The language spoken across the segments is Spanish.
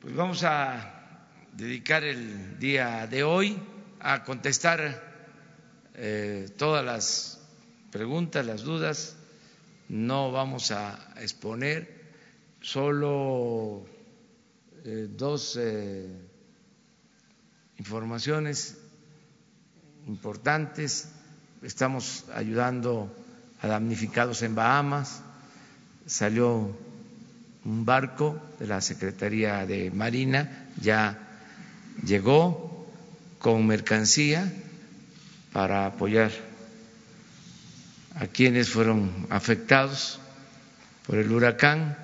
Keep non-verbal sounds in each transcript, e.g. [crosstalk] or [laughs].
Pues vamos a dedicar el día de hoy a contestar eh, todas las preguntas, las dudas. No vamos a exponer solo eh, dos eh, informaciones importantes. Estamos ayudando a damnificados en Bahamas. Salió un barco de la Secretaría de Marina, ya llegó con mercancía para apoyar a quienes fueron afectados por el huracán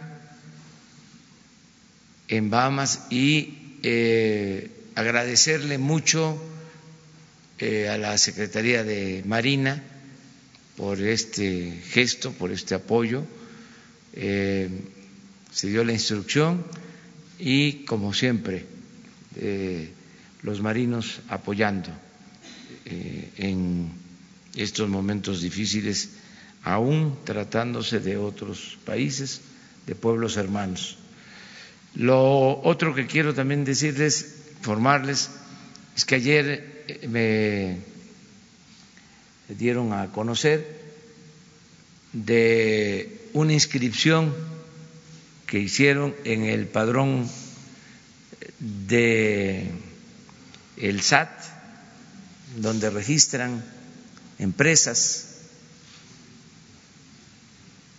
en Bahamas y eh, agradecerle mucho eh, a la Secretaría de Marina por este gesto, por este apoyo. Eh, se dio la instrucción y, como siempre, eh, los marinos apoyando eh, en estos momentos difíciles, aún tratándose de otros países, de pueblos hermanos. Lo otro que quiero también decirles, informarles, es que ayer eh, me dieron a conocer de una inscripción que hicieron en el padrón de el SAT, donde registran empresas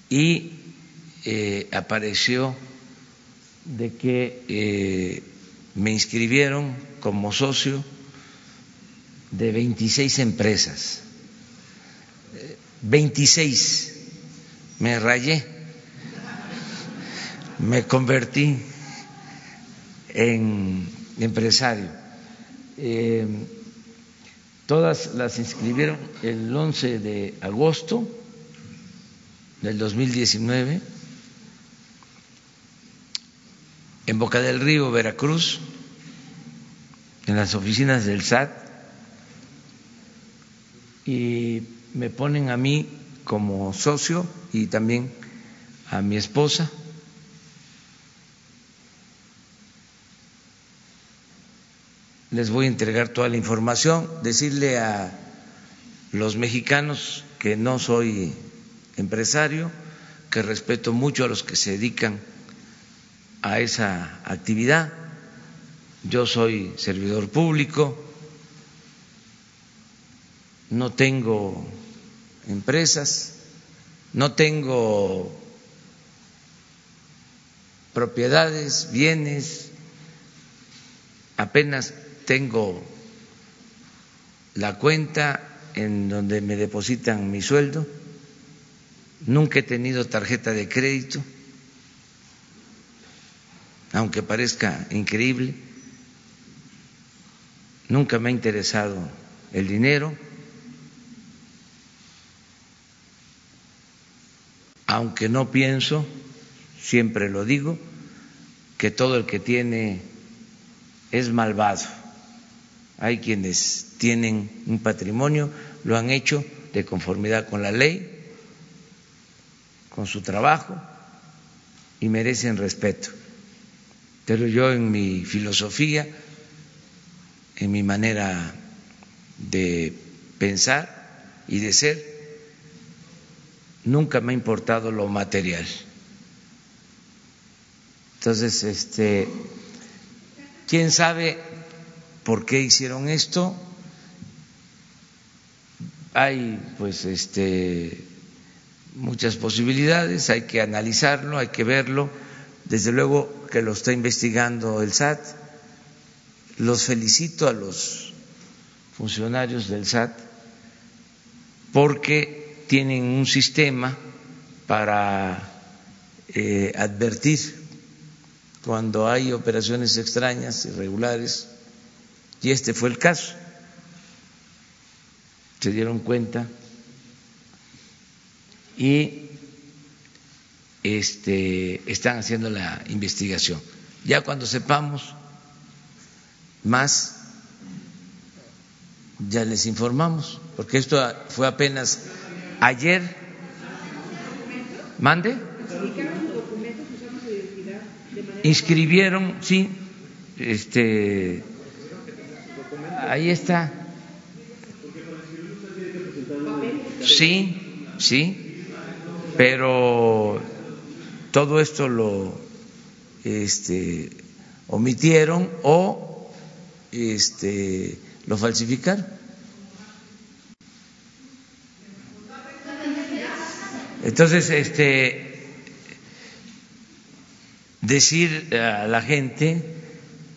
y eh, apareció de que eh, me inscribieron como socio de 26 empresas. 26 me rayé me convertí en empresario. Eh, todas las inscribieron el 11 de agosto del 2019 en Boca del Río, Veracruz, en las oficinas del SAT, y me ponen a mí como socio y también a mi esposa les voy a entregar toda la información, decirle a los mexicanos que no soy empresario, que respeto mucho a los que se dedican a esa actividad. Yo soy servidor público, no tengo empresas, no tengo propiedades, bienes, apenas tengo la cuenta en donde me depositan mi sueldo, nunca he tenido tarjeta de crédito, aunque parezca increíble, nunca me ha interesado el dinero, aunque no pienso, siempre lo digo, que todo el que tiene es malvado hay quienes tienen un patrimonio, lo han hecho de conformidad con la ley, con su trabajo y merecen respeto. Pero yo en mi filosofía, en mi manera de pensar y de ser, nunca me ha importado lo material. Entonces, este, quién sabe por qué hicieron esto. Hay pues este muchas posibilidades, hay que analizarlo, hay que verlo. Desde luego que lo está investigando el SAT. Los felicito a los funcionarios del SAT porque tienen un sistema para eh, advertir cuando hay operaciones extrañas, irregulares, y este fue el caso. Se dieron cuenta y este, están haciendo la investigación. Ya cuando sepamos más, ya les informamos, porque esto fue apenas ayer. ¿Mande? Inscribieron, sí, Este, ahí está. Sí, sí, pero todo esto lo este, omitieron o este, lo falsificaron. Entonces, este, decir a la gente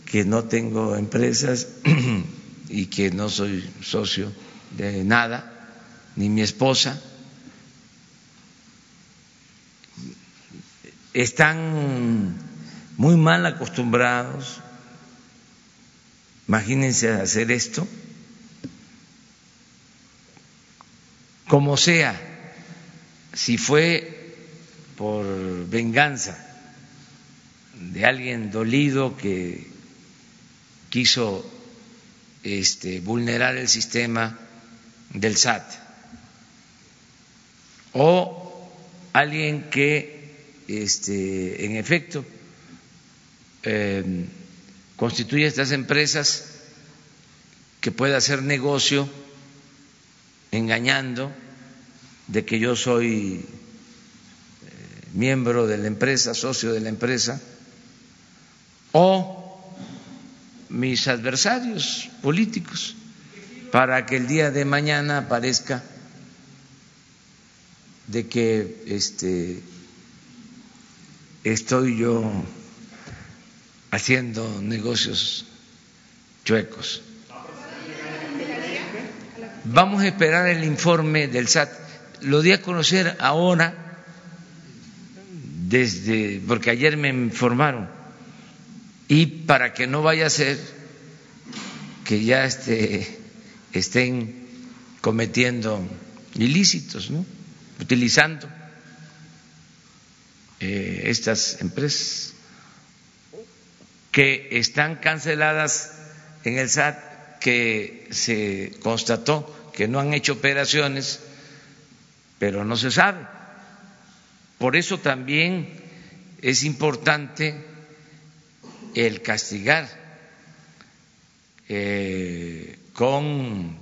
que no tengo empresas [clears throat] y que no soy socio de nada, ni mi esposa, están muy mal acostumbrados, imagínense hacer esto, como sea, si fue por venganza de alguien dolido que quiso este, vulnerar el sistema del SAT. O alguien que este, en efecto eh, constituye estas empresas que pueda hacer negocio engañando de que yo soy eh, miembro de la empresa, socio de la empresa, o mis adversarios políticos para que el día de mañana aparezca de que este estoy yo haciendo negocios chuecos. Vamos a esperar el informe del SAT. Lo di a conocer ahora desde porque ayer me informaron y para que no vaya a ser que ya este, estén cometiendo ilícitos, utilizando eh, estas empresas que están canceladas en el SAT, que se constató que no han hecho operaciones, pero no se sabe. Por eso también es importante el castigar eh, con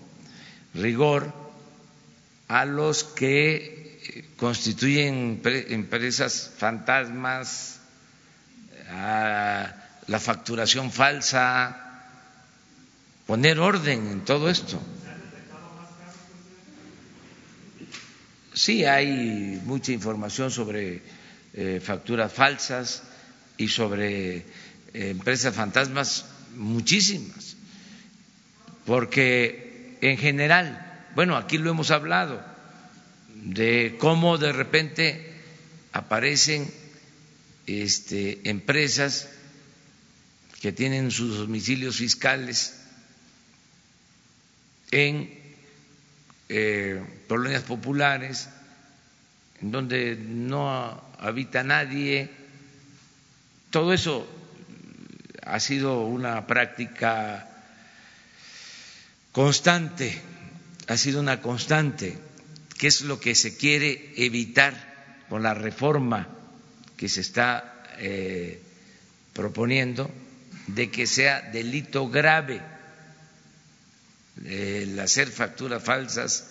rigor a los que constituyen empresas fantasmas, a la facturación falsa, poner orden en todo esto. Sí, hay mucha información sobre eh, facturas falsas y sobre empresas fantasmas muchísimas, porque en general, bueno, aquí lo hemos hablado, de cómo de repente aparecen este, empresas que tienen sus domicilios fiscales en eh, colonias populares, en donde no habita nadie, todo eso ha sido una práctica constante, ha sido una constante, que es lo que se quiere evitar con la reforma que se está eh, proponiendo, de que sea delito grave el hacer facturas falsas,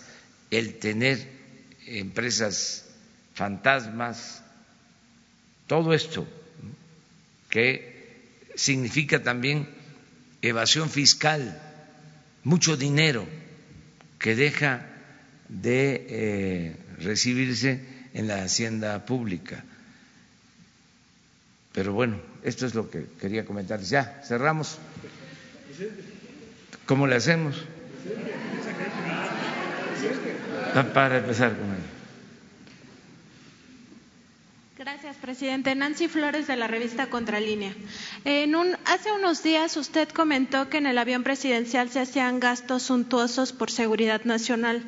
el tener empresas fantasmas, todo esto que significa también evasión fiscal, mucho dinero que deja de eh, recibirse en la hacienda pública. Pero bueno, esto es lo que quería comentar. Ya, cerramos. ¿Cómo le hacemos? Para empezar con él. Gracias, presidente. Nancy Flores de la revista Contralínea. En un, hace unos días usted comentó que en el avión presidencial se hacían gastos suntuosos por seguridad nacional.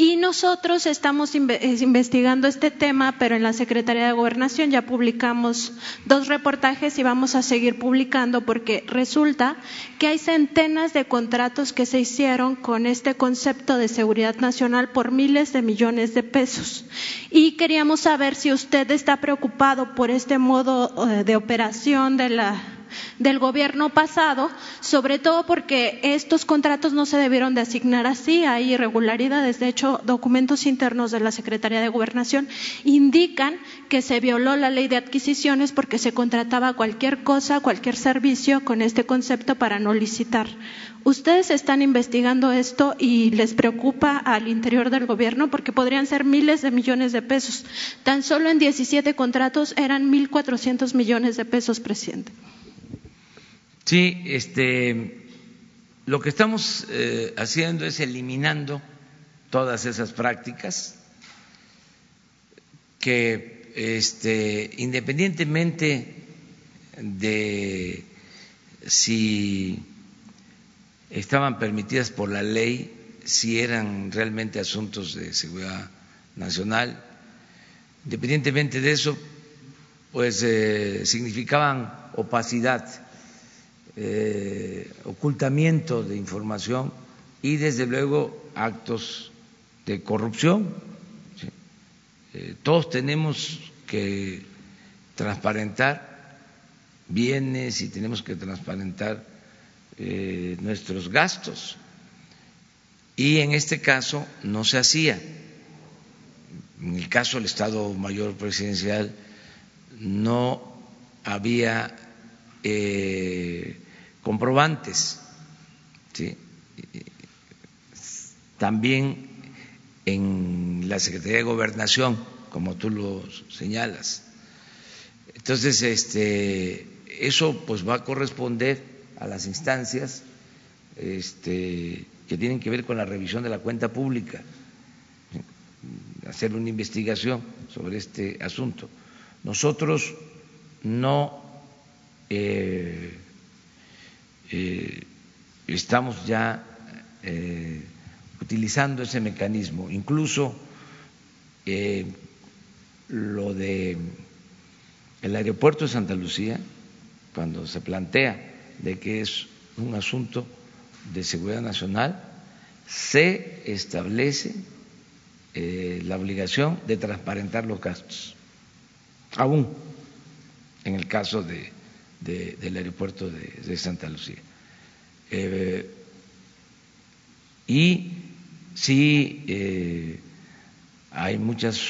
Y nosotros estamos investigando este tema, pero en la Secretaría de Gobernación ya publicamos dos reportajes y vamos a seguir publicando porque resulta que hay centenas de contratos que se hicieron con este concepto de seguridad nacional por miles de millones de pesos. Y queríamos saber si usted está preocupado por este modo eh, de operación de la del gobierno pasado, sobre todo porque estos contratos no se debieron de asignar así, hay irregularidades. De hecho, documentos internos de la Secretaría de Gobernación indican que se violó la ley de adquisiciones porque se contrataba cualquier cosa, cualquier servicio con este concepto para no licitar. ¿Ustedes están investigando esto y les preocupa al interior del gobierno? Porque podrían ser miles de millones de pesos. Tan solo en 17 contratos eran 1.400 millones de pesos, presidente. Sí, este, lo que estamos eh, haciendo es eliminando todas esas prácticas que, este, independientemente de si estaban permitidas por la ley, si eran realmente asuntos de seguridad nacional. Independientemente de eso, pues eh, significaban opacidad, eh, ocultamiento de información y desde luego actos de corrupción. Eh, todos tenemos que transparentar bienes y tenemos que transparentar eh, nuestros gastos. Y en este caso no se hacía. En el caso del Estado Mayor Presidencial no había comprobantes. También en la Secretaría de Gobernación, como tú lo señalas. Entonces, este, eso pues va a corresponder a las instancias este, que tienen que ver con la revisión de la cuenta pública, hacer una investigación sobre este asunto. Nosotros no eh, eh, estamos ya eh, utilizando ese mecanismo, incluso lo de el aeropuerto de Santa Lucía, cuando se plantea de que es un asunto de seguridad nacional, se establece eh, la obligación de transparentar los gastos, aún en el caso de, del aeropuerto de, Santa Lucía. Eh, y sí eh, hay muchas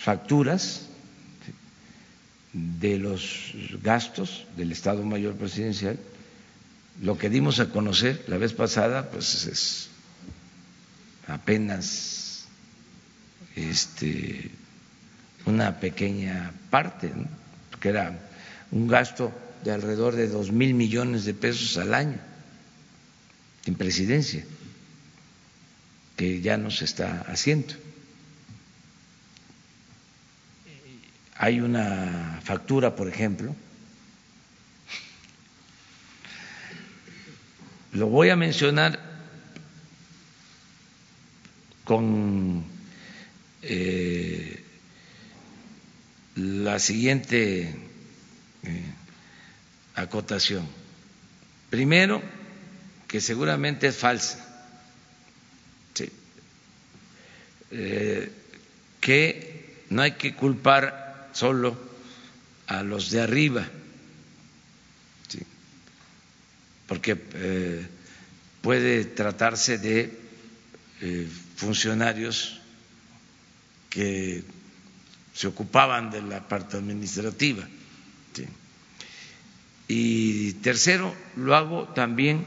facturas de los gastos del Estado Mayor Presidencial lo que dimos a conocer la vez pasada, pues es apenas este, una pequeña parte, que era un gasto de alrededor de dos mil millones de pesos al año en presidencia, que ya no se está haciendo. Hay una factura, por ejemplo, Lo voy a mencionar con eh, la siguiente eh, acotación. Primero, que seguramente es falsa, eh, que no hay que culpar solo a los de arriba porque eh, puede tratarse de eh, funcionarios que se ocupaban de la parte administrativa. Y tercero, lo hago también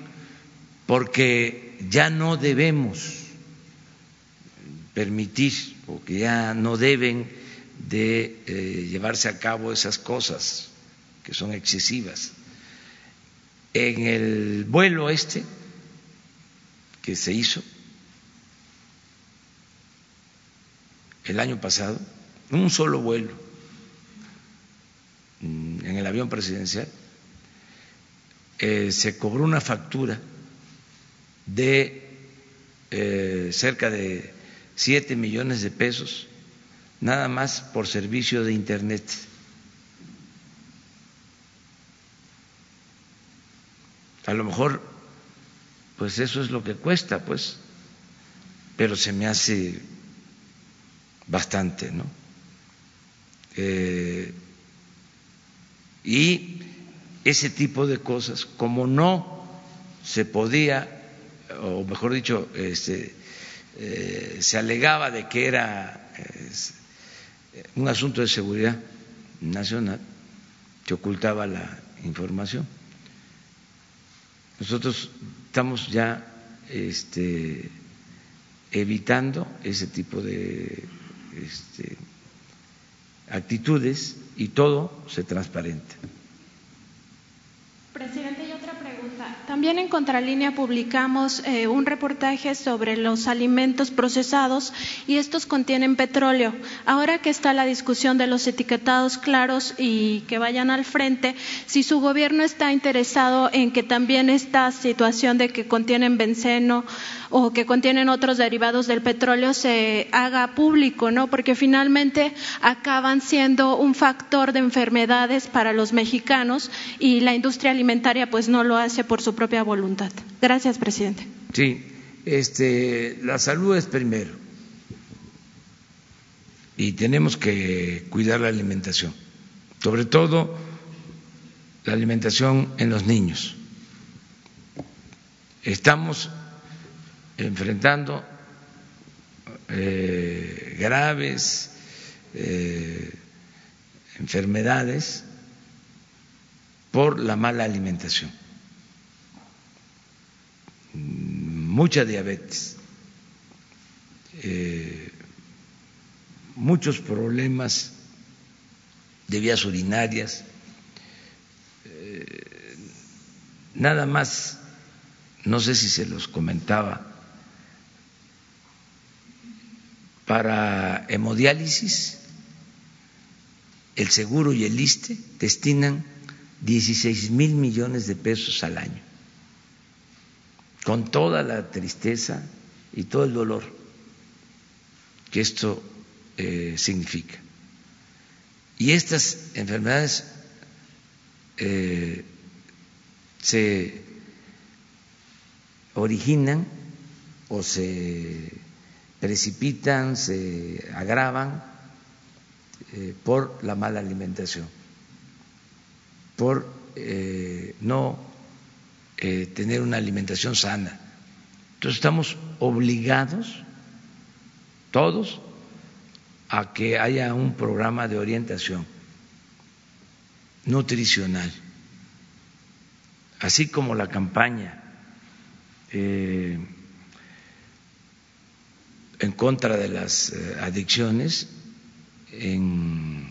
porque ya no debemos permitir o que ya no deben de eh, llevarse a cabo esas cosas que son excesivas. En el vuelo este que se hizo el año pasado, un solo vuelo mm, en el avión presidencial, se cobró una factura de eh, cerca de siete millones de pesos nada más por servicio de Internet. A lo mejor, pues eso es lo que cuesta, pues, pero se me hace bastante, ¿no? Eh, y ese tipo de cosas, como no se podía, o mejor dicho, este, eh, se alegaba de que era un asunto de seguridad nacional, que ocultaba la información. Nosotros estamos ya este, evitando ese tipo de este, actitudes y todo se transparente. Presidente. También en Contralínea publicamos eh, un reportaje sobre los alimentos procesados y estos contienen petróleo. Ahora que está la discusión de los etiquetados claros y que vayan al frente, si su gobierno está interesado en que también esta situación de que contienen benceno o que contienen otros derivados del petróleo se haga público, ¿no? Porque finalmente acaban siendo un factor de enfermedades para los mexicanos y la industria alimentaria pues no lo hace por su propia voluntad. Gracias, presidente. Sí, este, la salud es primero y tenemos que cuidar la alimentación, sobre todo la alimentación en los niños. Estamos enfrentando eh, graves eh, enfermedades por la mala alimentación, mucha diabetes, eh, muchos problemas de vías urinarias, nada más, no sé si se los comentaba, para hemodiálisis, el seguro y el ISTE destinan 16 mil millones de pesos al año, con toda la tristeza y todo el dolor que esto eh, significa. Y estas enfermedades eh, se originan o se precipitan, se agravan eh, por la mala alimentación, por no eh, tener una alimentación sana. Entonces estamos obligados, todos, a que haya un programa de orientación nutricional, así como la campaña en contra de las eh, adicciones, en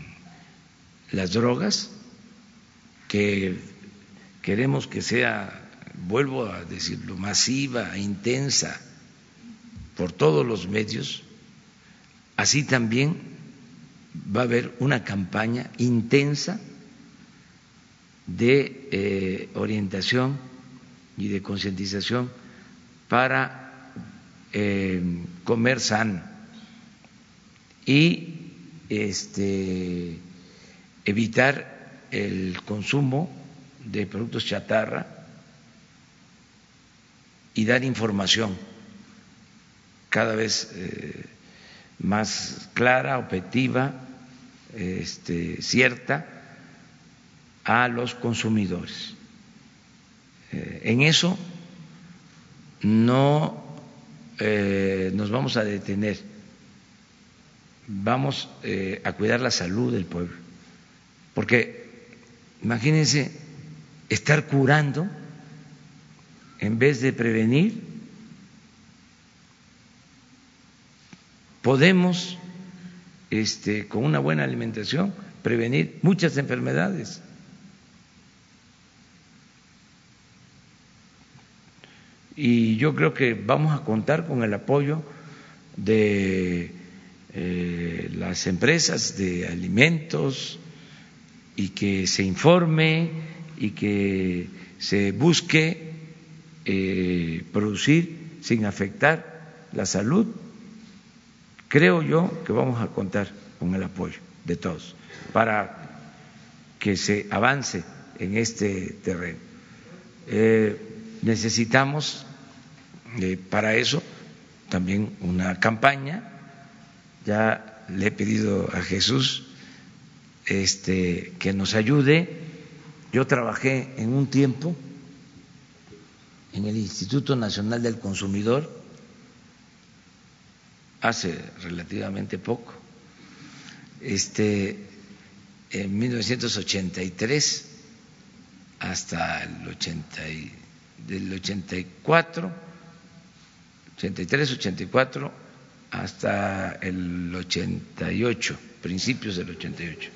las drogas, que queremos que sea, vuelvo a decirlo, masiva, intensa, por todos los medios, así también va a haber una campaña intensa de eh, orientación y de concientización para eh, comer sano y este, evitar el consumo de productos chatarra y dar información cada vez eh, más clara, objetiva, este, cierta a los consumidores. Eh, en eso no eh, nos vamos a detener, vamos a cuidar la salud del pueblo. Porque imagínense estar curando en vez de prevenir. Podemos, este, con una buena alimentación, prevenir muchas enfermedades. y yo creo que vamos a contar con el apoyo de eh, las empresas de alimentos y que se informe y que se busque eh, producir sin afectar la salud. Creo yo que vamos a contar con el apoyo de todos para que se avance en este terreno. Eh, necesitamos eh, para eso también una campaña. Ya le he pedido a Jesús este, que nos ayude yo trabajé en un tiempo en el Instituto Nacional del Consumidor hace relativamente poco, este, en 1983 hasta el 80 del 84, 83, 84 hasta el 88, principios del 88,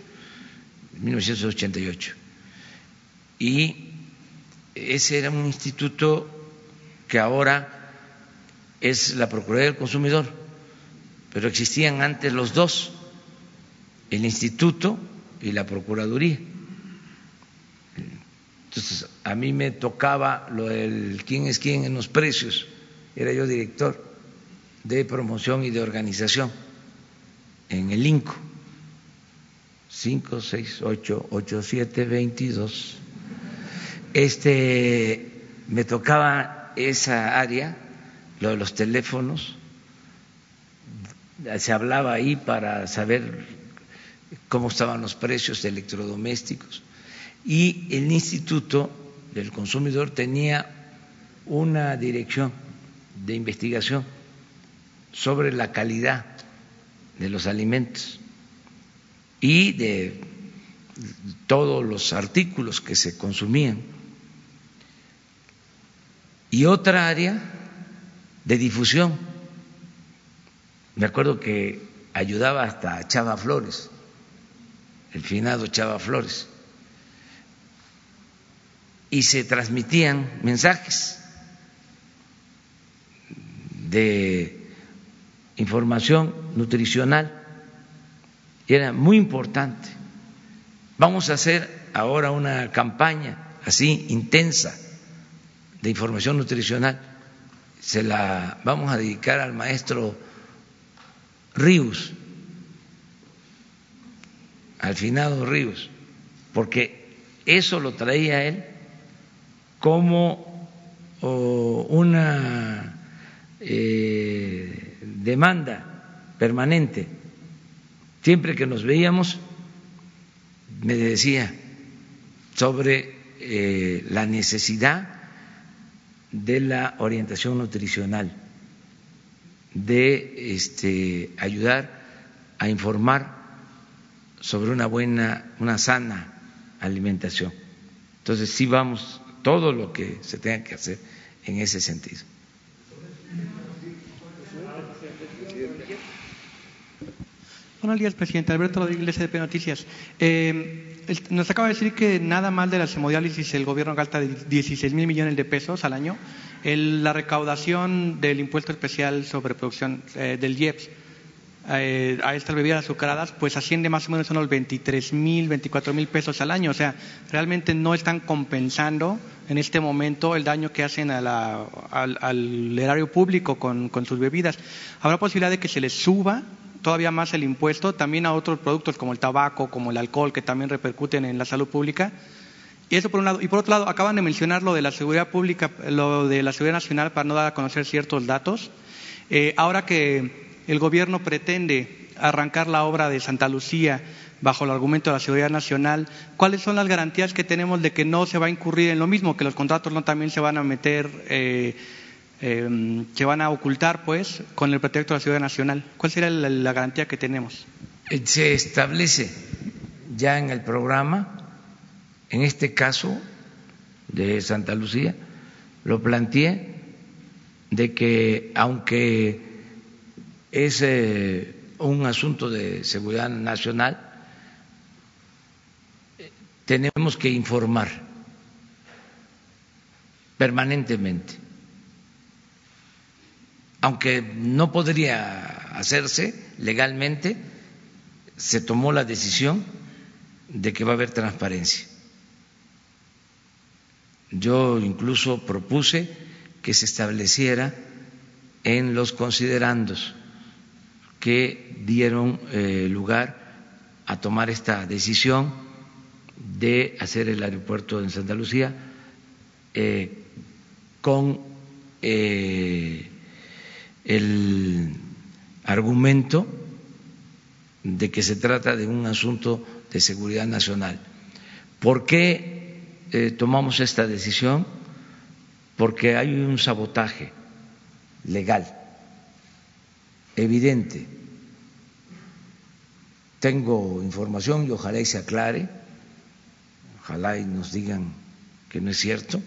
1988. Y ese era un instituto que ahora es la Procuraduría del Consumidor, pero existían antes los dos, el instituto y la Procuraduría. Entonces, a mí me tocaba lo del quién es quién en los precios, era yo director de promoción y de organización en el INCO. 5, 6, 8, 8, 7, 22. Este, me tocaba esa área, lo de los teléfonos, se hablaba ahí para saber cómo estaban los precios de electrodomésticos y el Instituto del Consumidor tenía una dirección de investigación sobre la calidad de los alimentos y de todos los artículos que se consumían. Y otra área de difusión. Me acuerdo que ayudaba hasta Chava Flores, el finado Chava Flores, y se transmitían mensajes de información nutricional era muy importante. Vamos a hacer ahora una campaña así intensa de información nutricional. Se la vamos a dedicar al maestro Ríos, al finado Ríos, porque eso lo traía él como una eh, demanda permanente. Siempre que nos veíamos, me decía sobre eh, la necesidad de la orientación nutricional, de este, ayudar a informar sobre una buena, una sana alimentación. Entonces sí vamos todo lo que se tenga que hacer en ese sentido. Buenos días, presidente. Alberto Rodríguez, de Noticias. Eh, nos acaba de decir que nada más de la hemodiálisis el gobierno gasta 16 mil millones de pesos al año. la recaudación del impuesto especial sobre producción eh, del IEPS eh, a estas bebidas azucaradas, pues asciende más o menos a unos 23 mil, 24 mil pesos al año. O sea, realmente no están compensando en este momento el daño que hacen al, erario público con sus bebidas. ¿Habrá posibilidad de que se les suba todavía más el impuesto también a otros productos como el tabaco, como el alcohol, que también repercuten en la salud pública. Y eso por un lado. Y por otro lado, acaban de mencionar lo de la seguridad pública, lo de la seguridad nacional para no dar a conocer ciertos datos. Eh, ahora que el gobierno pretende arrancar la obra de Santa Lucía bajo el argumento de la seguridad nacional, ¿cuáles son las garantías que tenemos de que no se va a incurrir en lo mismo, que los contratos no también se van a meter eh, eh, que van a ocultar, pues, con el pretexto de la ciudad nacional. ¿Cuál sería la, garantía que tenemos? Eh, se establece ya en el programa, en este caso de Santa Lucía, lo planteé de que aunque es eh, un asunto de seguridad nacional, tenemos que informar permanentemente aunque no podría hacerse legalmente, se tomó la decisión de que va a haber transparencia. Yo incluso propuse que se estableciera en los considerandos que dieron eh, lugar a tomar esta decisión de hacer el aeropuerto en Santa Lucía eh, con eh, el argumento de que se trata de un asunto de seguridad nacional. ¿Por qué eh, tomamos esta decisión porque hay un sabotaje legal evidente. Tengo información y ojalá y se aclare, ojalá y nos digan que no es cierto.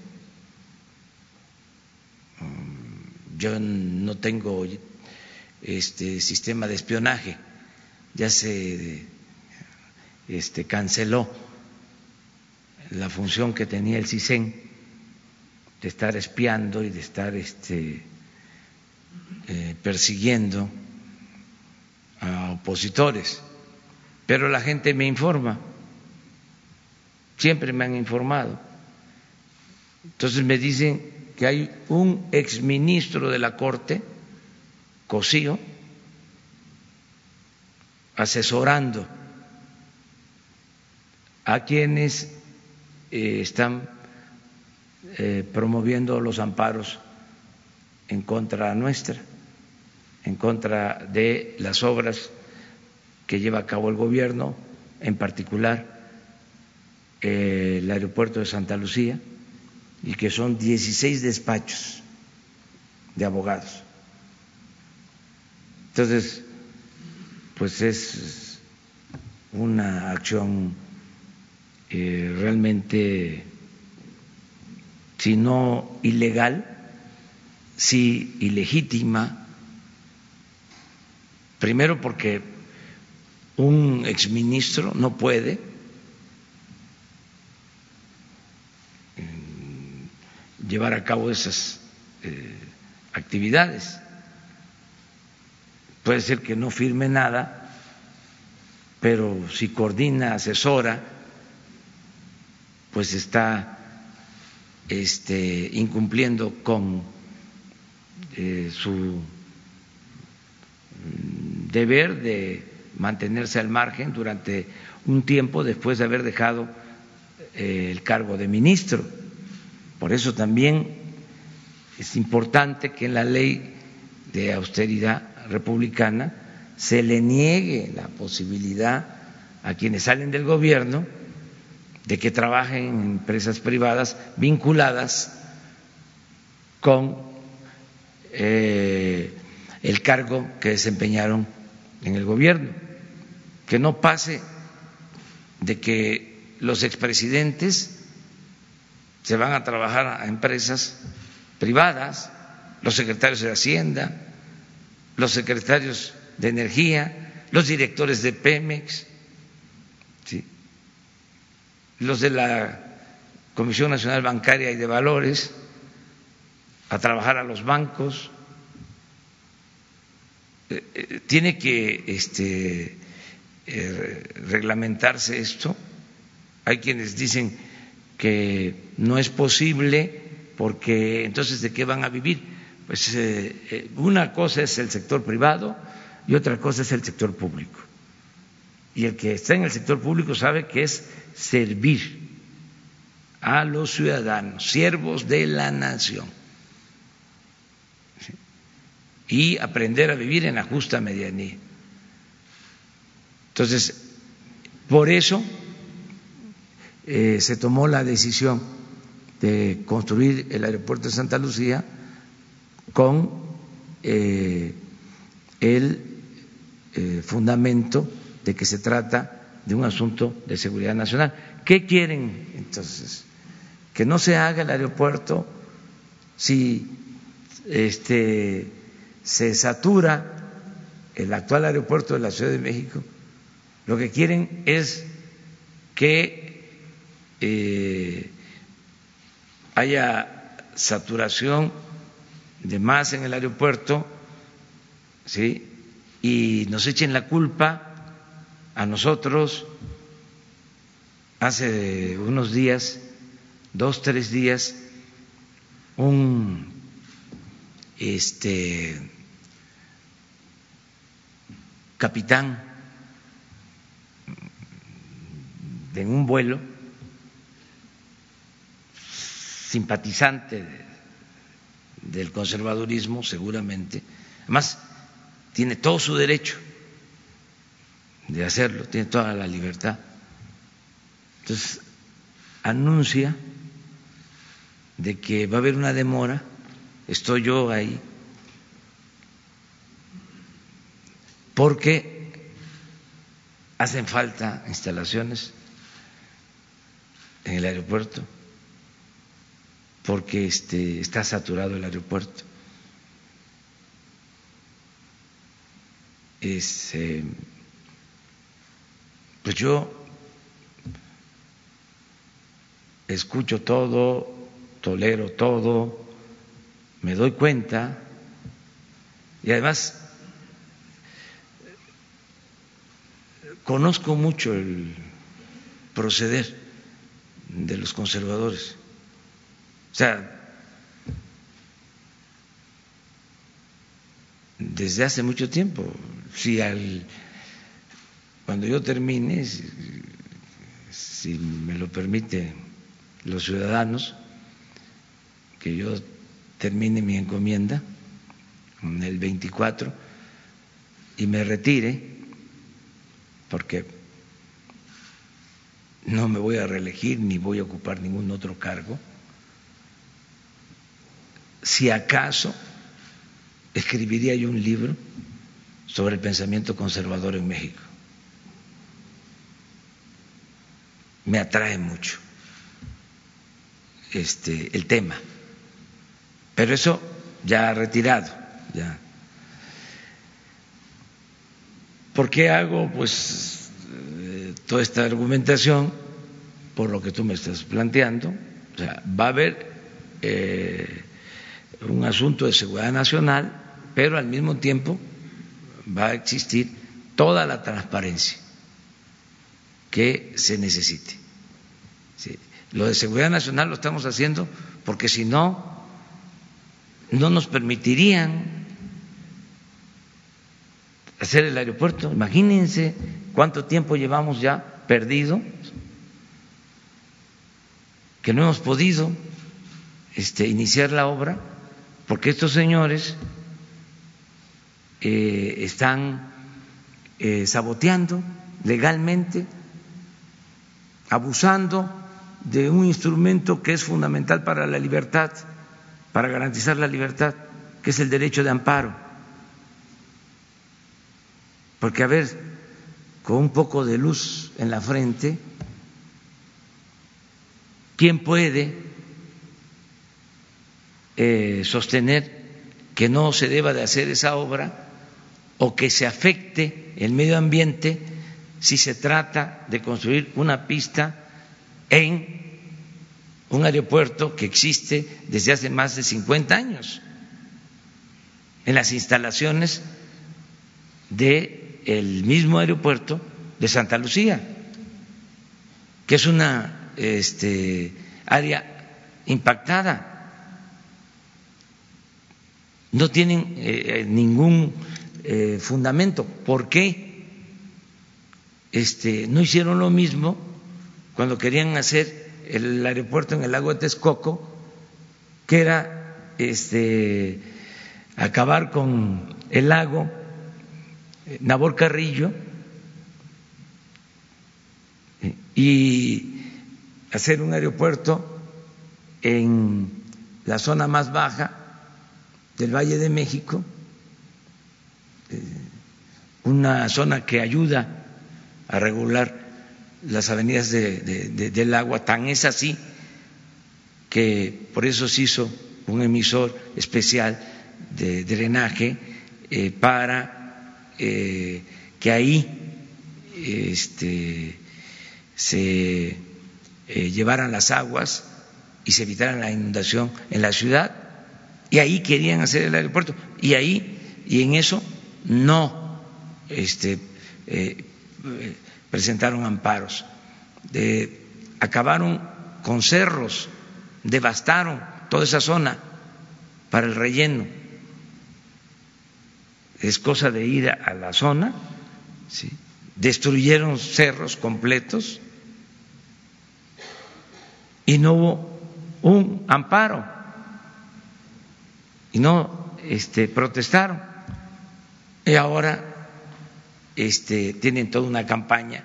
Yo no tengo este sistema de espionaje, ya se este, canceló la función que tenía el CISEN de estar espiando y de estar este, eh, persiguiendo a opositores, pero la gente me informa, siempre me han informado. Entonces me dicen que hay un exministro de la Corte, Cosío, asesorando a quienes eh, están eh, promoviendo los amparos en contra nuestra, en contra de las obras que lleva a cabo el gobierno, en particular eh, el aeropuerto de Santa Lucía, y que son 16 despachos de abogados. Entonces, pues es una acción eh, realmente, si no ilegal, sí ilegítima, primero porque un exministro no puede llevar a cabo esas eh, actividades. Puede ser que no firme nada, pero si coordina, asesora, pues está este, incumpliendo con eh, su deber de mantenerse al margen durante un tiempo después de haber dejado eh, el cargo de ministro. Por eso también es importante que en la ley de austeridad republicana se le niegue la posibilidad a quienes salen del gobierno de que trabajen en empresas privadas vinculadas con eh, el cargo que desempeñaron en el gobierno, que no pase de que los expresidentes se van a trabajar a empresas privadas, los secretarios de Hacienda, los secretarios de Energía, los directores de Pemex, los de la Comisión Nacional Bancaria y de Valores, a trabajar a los bancos, eh, eh, tiene que este, eh, reglamentarse esto. Hay quienes dicen que no es posible porque entonces de qué van a vivir. Pues una cosa es el sector privado y otra cosa es el sector público. Y el que está en el sector público sabe que es servir a los ciudadanos, siervos de la nación y aprender a vivir en la justa medianía. Entonces, por eso eh, se tomó la decisión de construir el aeropuerto de Santa Lucía con eh, el eh, fundamento de que se trata de un asunto de seguridad nacional. ¿Qué quieren entonces? Que no se haga el aeropuerto si este se satura el actual aeropuerto de la Ciudad de México, lo que quieren es que eh, haya saturación de más en el aeropuerto, ¿sí? Y nos echen la culpa a nosotros. Hace unos días, dos, tres días, un este capitán en un vuelo, simpatizante del conservadurismo seguramente, además tiene todo su derecho de hacerlo, tiene toda la libertad. Entonces, anuncia de que va a haber una demora, estoy yo ahí, porque hacen falta instalaciones en el aeropuerto, porque este, está saturado el aeropuerto. Eh, pues yo escucho todo, tolero todo, me doy cuenta y además conozco mucho el proceder de los conservadores. O sea, desde hace mucho tiempo, si al cuando yo termine, si, me lo permite los ciudadanos, que yo termine mi encomienda en el 24 y me retire, porque no me voy a reelegir ni voy a ocupar ningún otro cargo, si acaso escribiría yo un libro sobre el pensamiento conservador en México. Me atrae mucho este, el tema. Pero eso ya retirado, ya. ¿Por qué hago pues eh, toda esta argumentación? Por lo que tú me estás planteando. O sea, va a haber eh, un asunto de seguridad nacional, pero al mismo tiempo va a existir toda la transparencia que se necesite. Lo de seguridad nacional lo estamos haciendo porque si no, no nos permitirían hacer el aeropuerto. Imagínense cuánto tiempo llevamos ya perdido, que no hemos podido este, iniciar la obra, porque estos señores eh, están eh, saboteando legalmente, abusando de un instrumento que es fundamental para la libertad, para garantizar la libertad, que es el derecho de amparo. Porque, a ver, con un poco de luz en la frente, ¿quién puede eh, sostener que no se deba de hacer esa obra o que se afecte el medio ambiente si se trata de construir una pista en un aeropuerto que existe desde hace más de 50 años, en las instalaciones del mismo aeropuerto de Santa Lucía, que es una este, área impactada. No tienen eh, ningún eh, fundamento. ¿Por qué este, no hicieron lo mismo cuando querían hacer el aeropuerto en el lago de Texcoco, que era este, acabar con el lago eh, Nabor Carrillo eh, y hacer un aeropuerto en la zona más baja del Valle de México, eh, una zona que ayuda a regular las avenidas del agua, tan es así que por eso se hizo un emisor especial de drenaje eh, para eh, que ahí este, se llevaran las aguas y se evitaran la inundación en la ciudad. Y ahí querían hacer el aeropuerto. Y ahí, y en eso, no este, presentaron amparos, acabaron con cerros, devastaron toda esa zona para el relleno. Es cosa de ir a la zona, destruyeron cerros completos y no hubo un amparo y no este, protestaron. Y ahora este, tienen toda una campaña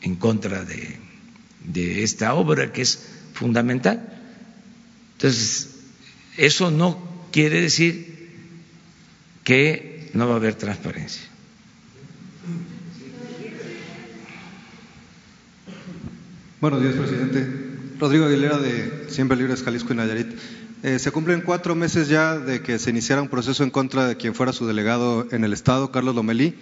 en contra de, esta obra que es fundamental. Entonces, eso no quiere decir que no va a haber transparencia. Buenos días, presidente. Rodrigo Aguilera de Siempre Libres Jalisco y Nayarit. Eh, se cumplen cuatro meses ya de que se iniciara un proceso en contra de quien fuera su delegado en el Estado, Carlos Lomelí,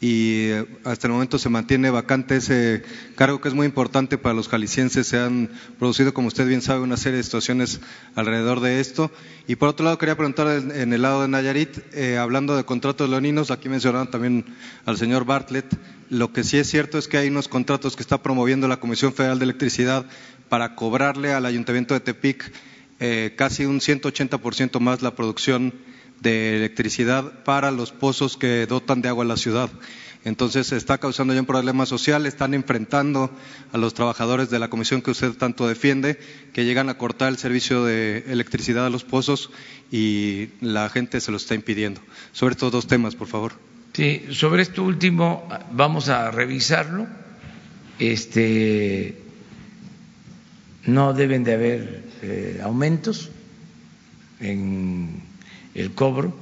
y eh, hasta el momento se mantiene vacante ese cargo que es muy importante para los jaliscienses. Se han producido, como usted bien sabe, una serie de situaciones alrededor de esto. Y por otro lado, quería preguntar en el lado de Nayarit, eh, hablando de contratos leoninos, aquí mencionaron también al señor Bartlett. Lo que sí es cierto es que hay unos contratos que está promoviendo la Comisión Federal de Electricidad para cobrarle al Ayuntamiento de Tepic eh, casi un 180% más la producción de electricidad para los pozos que dotan de agua a la ciudad. Entonces está causando ya un problema social, están enfrentando a los trabajadores de la comisión que usted tanto defiende, que llegan a cortar el servicio de electricidad a los pozos y la gente se lo está impidiendo. Sobre estos dos temas, por favor. Sí, sobre esto último vamos a revisarlo. Este, no deben de haber eh, aumentos en el cobro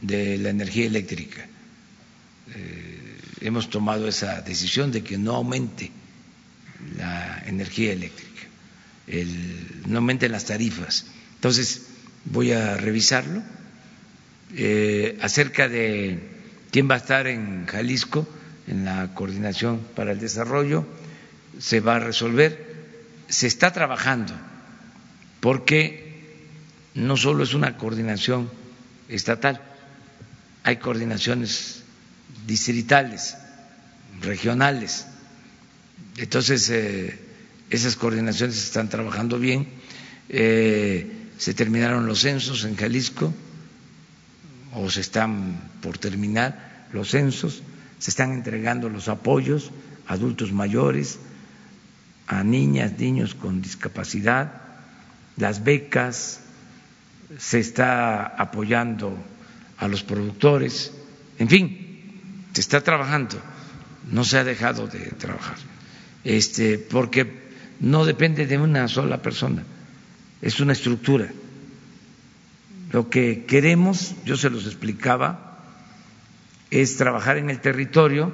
de la energía eléctrica. Eh, hemos tomado esa decisión de que no aumente la energía eléctrica, no aumenten las tarifas. Entonces, voy a revisarlo. Eh, acerca de quién va a estar en Jalisco en la coordinación para el desarrollo, se va a resolver. Se está trabajando porque no solo es una coordinación estatal, hay coordinaciones distritales, regionales. Entonces, eh, esas coordinaciones están trabajando bien. Eh, se terminaron los censos en Jalisco, o se están por terminar los censos, se están entregando los apoyos a adultos mayores, a niñas, niños con discapacidad, las becas, se está apoyando a los productores, en fin, se está trabajando, no se ha dejado de trabajar, este, porque no depende de una sola persona, es una estructura. Lo que queremos, yo se los explicaba, es trabajar en el territorio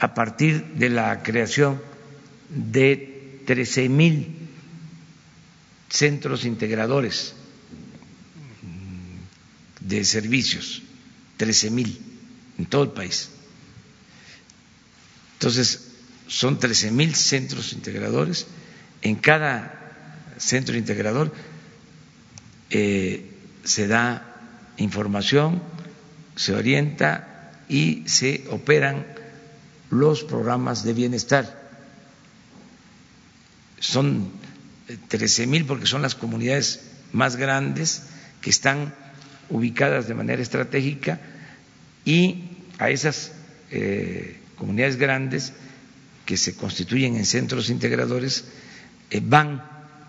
a partir de la creación de trece mil centros integradores de servicios, trece mil en todo el país. Entonces, son trece mil centros integradores. En cada centro integrador eh, se da información, se orienta y se operan los programas de bienestar. Son trece mil porque son las comunidades más grandes que están ubicadas de manera estratégica y a esas eh, comunidades grandes que se constituyen en centros integradores eh, van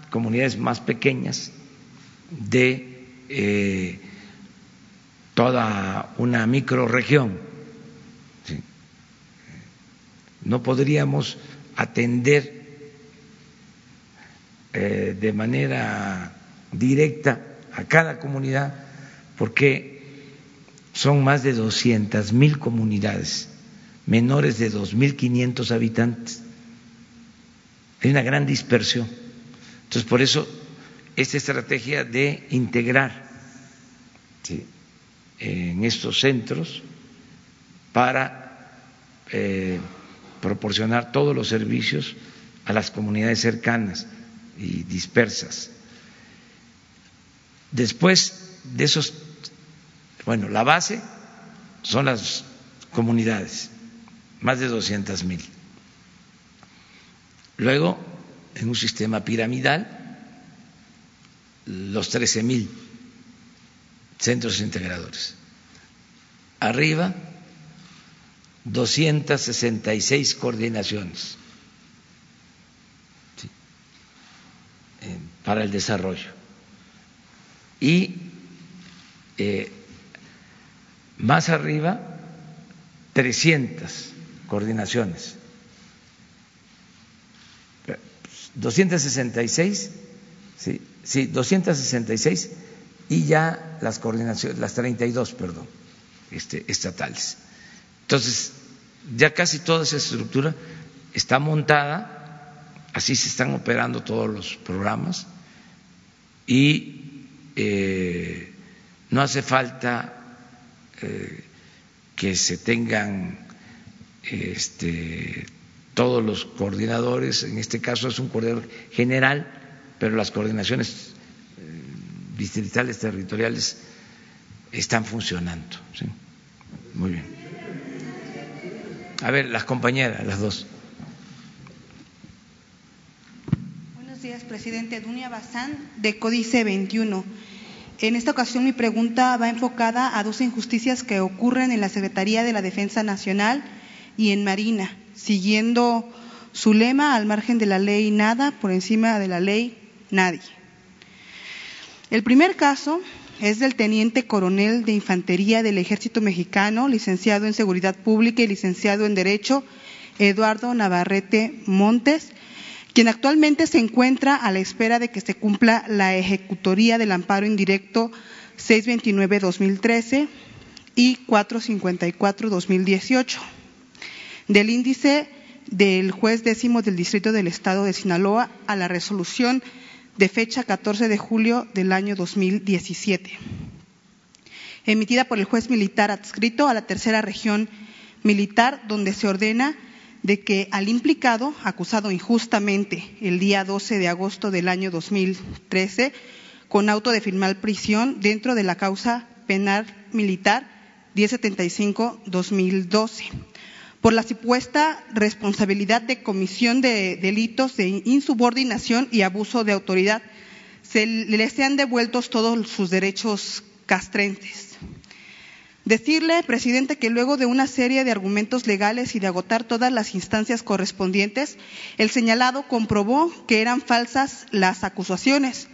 comunidades más pequeñas de eh, toda una microregión. No podríamos atender eh, de manera directa a cada comunidad, porque son más de 200 mil comunidades, menores de 2.500 habitantes. Hay una gran dispersión. Entonces, por eso, esta estrategia de integrar en estos centros para eh, proporcionar todos los servicios a las comunidades cercanas y dispersas. Después de esos, bueno, la base son las comunidades, más de 200 mil. Luego, en un sistema piramidal, los 13 mil centros integradores. Arriba, 266 coordinaciones para el desarrollo. Y eh, más arriba, 300 coordinaciones. 266 Sí, sí, 266 y ya las coordinaciones, las 32, perdón, este, estatales. Entonces, ya casi toda esa estructura está montada, así se están operando todos los programas y eh, no hace falta eh, que se tengan este, todos los coordinadores, en este caso es un coordinador general, pero las coordinaciones eh, distritales, territoriales están funcionando. Muy bien. A ver, las compañeras, las dos. Buenos días, presidente. Dunia Bazán, de Códice 21. En esta ocasión mi pregunta va enfocada a dos injusticias que ocurren en la Secretaría de la Defensa Nacional y en Marina, siguiendo su lema al margen de la ley nada, por encima de la ley nadie. El primer caso es del teniente coronel de infantería del ejército mexicano, licenciado en seguridad pública y licenciado en derecho, Eduardo Navarrete Montes, quien actualmente se encuentra a la espera de que se cumpla la ejecutoría del amparo indirecto 629-2013 y 454-2018 del índice del juez décimo del Distrito del Estado de Sinaloa a la resolución de fecha 14 de julio del año 2017, emitida por el juez militar adscrito a la tercera región militar, donde se ordena de que al implicado, acusado injustamente el día 12 de agosto del año 2013, con auto de firmar prisión dentro de la causa penal militar 1075-2012, por la supuesta responsabilidad de comisión de delitos de insubordinación y abuso de autoridad, se le sean devueltos todos sus derechos castrenses. Decirle, presidente, que luego de una serie de argumentos legales y de agotar todas las instancias correspondientes, el señalado comprobó que eran falsas las acusaciones,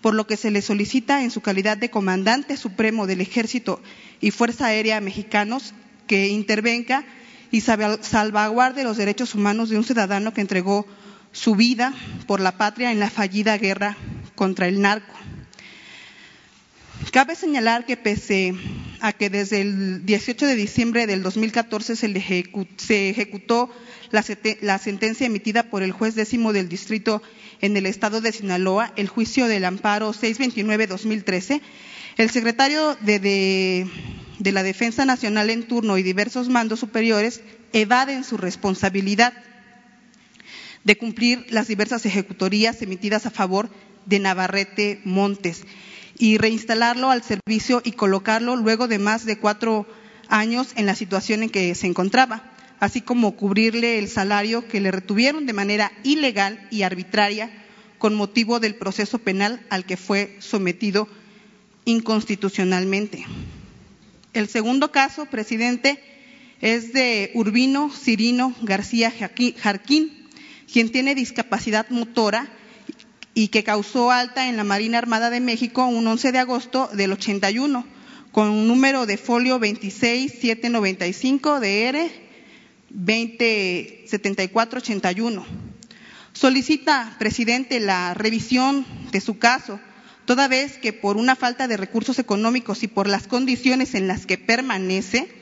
por lo que se le solicita en su calidad de comandante supremo del Ejército y Fuerza Aérea Mexicanos que intervenga y salvaguarde los derechos humanos de un ciudadano que entregó su vida por la patria en la fallida guerra contra el narco. Cabe señalar que pese a que desde el 18 de diciembre del 2014 se, ejecutó la, sentencia emitida por el juez décimo del distrito en el estado de Sinaloa, el juicio del amparo 629-2013, el secretario de, de la Defensa Nacional en turno y diversos mandos superiores evaden su responsabilidad de cumplir las diversas ejecutorías emitidas a favor de Navarrete Montes y reinstalarlo al servicio y colocarlo luego de más de cuatro años en la situación en que se encontraba, así como cubrirle el salario que le retuvieron de manera ilegal y arbitraria con motivo del proceso penal al que fue sometido inconstitucionalmente. El segundo caso, presidente, es de Urbino Cirino García Jarquín, quien tiene discapacidad motora y que causó alta en la Marina Armada de México un 11 de agosto del 81, con un número de folio 26795 de R 207481. Solicita, presidente, la revisión de su caso, toda vez que por una falta de recursos económicos y por las condiciones en las que permanece,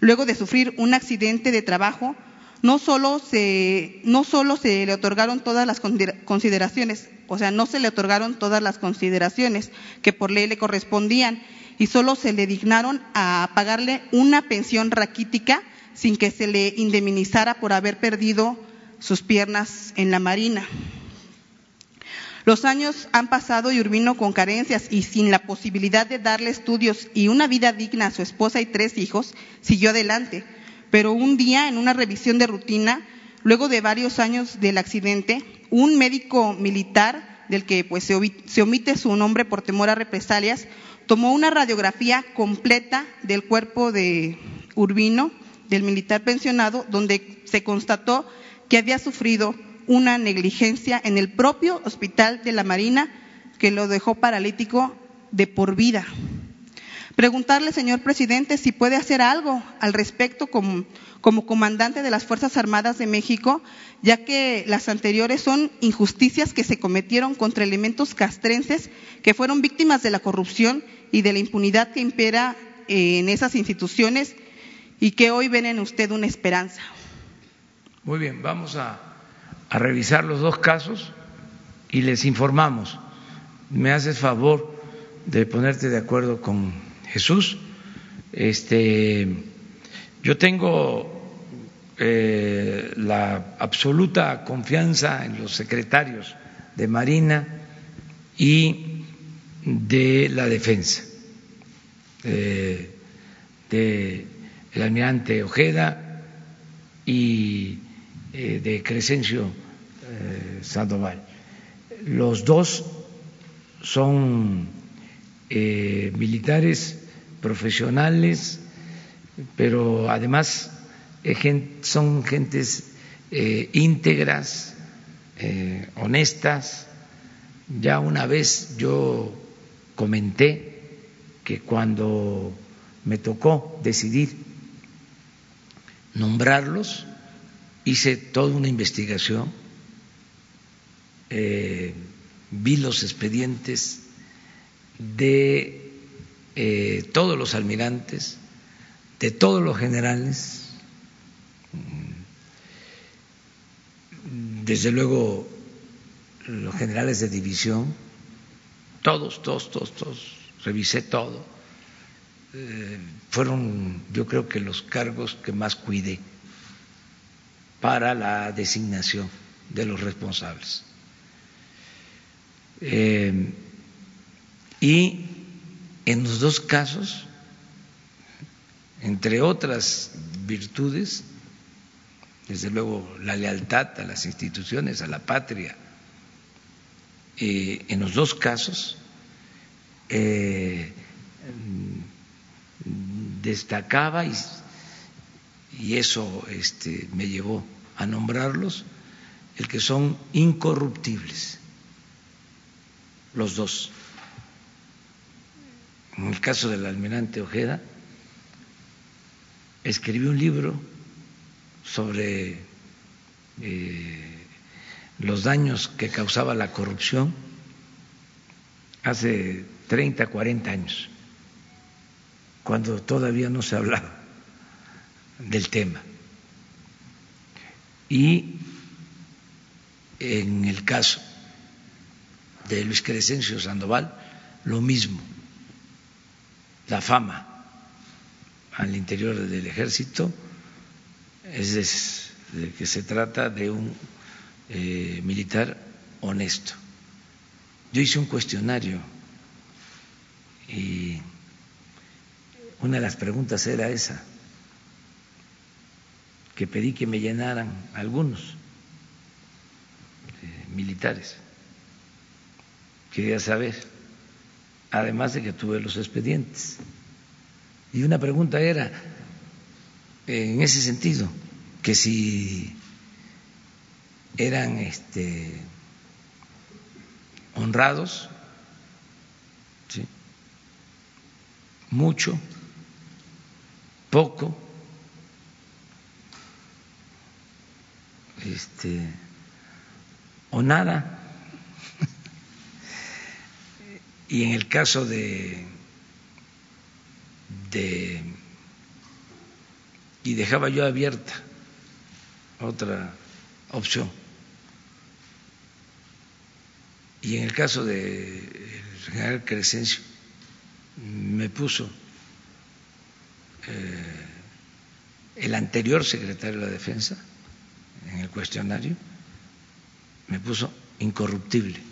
luego de sufrir un accidente de trabajo, no solo se, no solo se le otorgaron todas las consideraciones, o sea, no se le otorgaron todas las consideraciones que por ley le correspondían y solo se le dignaron a pagarle una pensión raquítica sin que se le indemnizara por haber perdido sus piernas en la marina. Los años han pasado y Urbino con carencias y sin la posibilidad de darle estudios y una vida digna a su esposa y tres hijos, siguió adelante pero un día en una revisión de rutina, luego de varios años del accidente, un médico militar, del que pues se omite su nombre por temor a represalias, tomó una radiografía completa del cuerpo de Urbino, del militar pensionado, donde se constató que había sufrido una negligencia en el propio hospital de la Marina que lo dejó paralítico de por vida. Preguntarle, señor presidente, si puede hacer algo al respecto como, comandante de las Fuerzas Armadas de México, ya que las anteriores son injusticias que se cometieron contra elementos castrenses que fueron víctimas de la corrupción y de la impunidad que impera eh, en esas instituciones y que hoy ven en usted una esperanza. Muy bien, vamos a, a revisar los dos casos y les informamos. Me haces favor de ponerte de acuerdo con Jesús. Este, yo tengo eh, la absoluta confianza en los secretarios de Marina y de la defensa, eh, de almirante Ojeda y eh, de Crescencio Sandoval. Los dos son militares profesionales, pero además eh, son gentes eh, íntegras, eh, honestas. Ya una vez yo comenté que cuando me tocó decidir nombrarlos, hice toda una investigación, vi los expedientes de eh, todos los almirantes, de todos los generales, desde luego los generales de división, todos, todos, todos, todos, revisé todo. Eh, fueron, yo creo que los cargos que más cuidé para la designación de los responsables. Eh, y en los dos casos, entre otras virtudes, desde luego la lealtad a las instituciones, a la patria, eh, en los dos casos eh, destacaba y, eso este, me llevó a nombrarlos, el que son incorruptibles, los dos en el caso del almirante Ojeda, escribió un libro sobre eh, los daños que causaba la corrupción hace 30, 40 años, cuando todavía no se hablaba del tema. Y en el caso de Luis Crescencio Sandoval, lo mismo la fama al interior del ejército es de que se trata de un eh, militar honesto. Yo hice un cuestionario y una de las preguntas era esa, que pedí que me llenaran algunos eh, militares. Quería saber además de que tuve los expedientes. Y una pregunta era, en ese sentido, que si eran este, honrados, ¿sí? mucho, poco, este, o nada. Y en el caso de, de y dejaba yo abierta otra opción. Y en el caso del general Crescencio, me puso eh, el anterior secretario de la Defensa en el cuestionario, me puso incorruptible.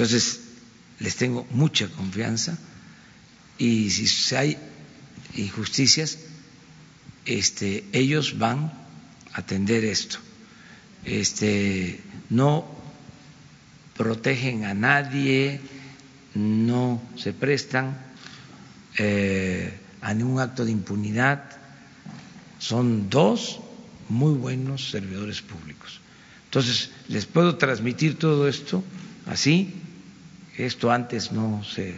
Entonces, les tengo mucha confianza y si hay injusticias, este, ellos van a atender esto. Este, no protegen a nadie, no se prestan eh, a ningún acto de impunidad. Son dos muy buenos servidores públicos. Entonces, les puedo transmitir todo esto así Esto antes no se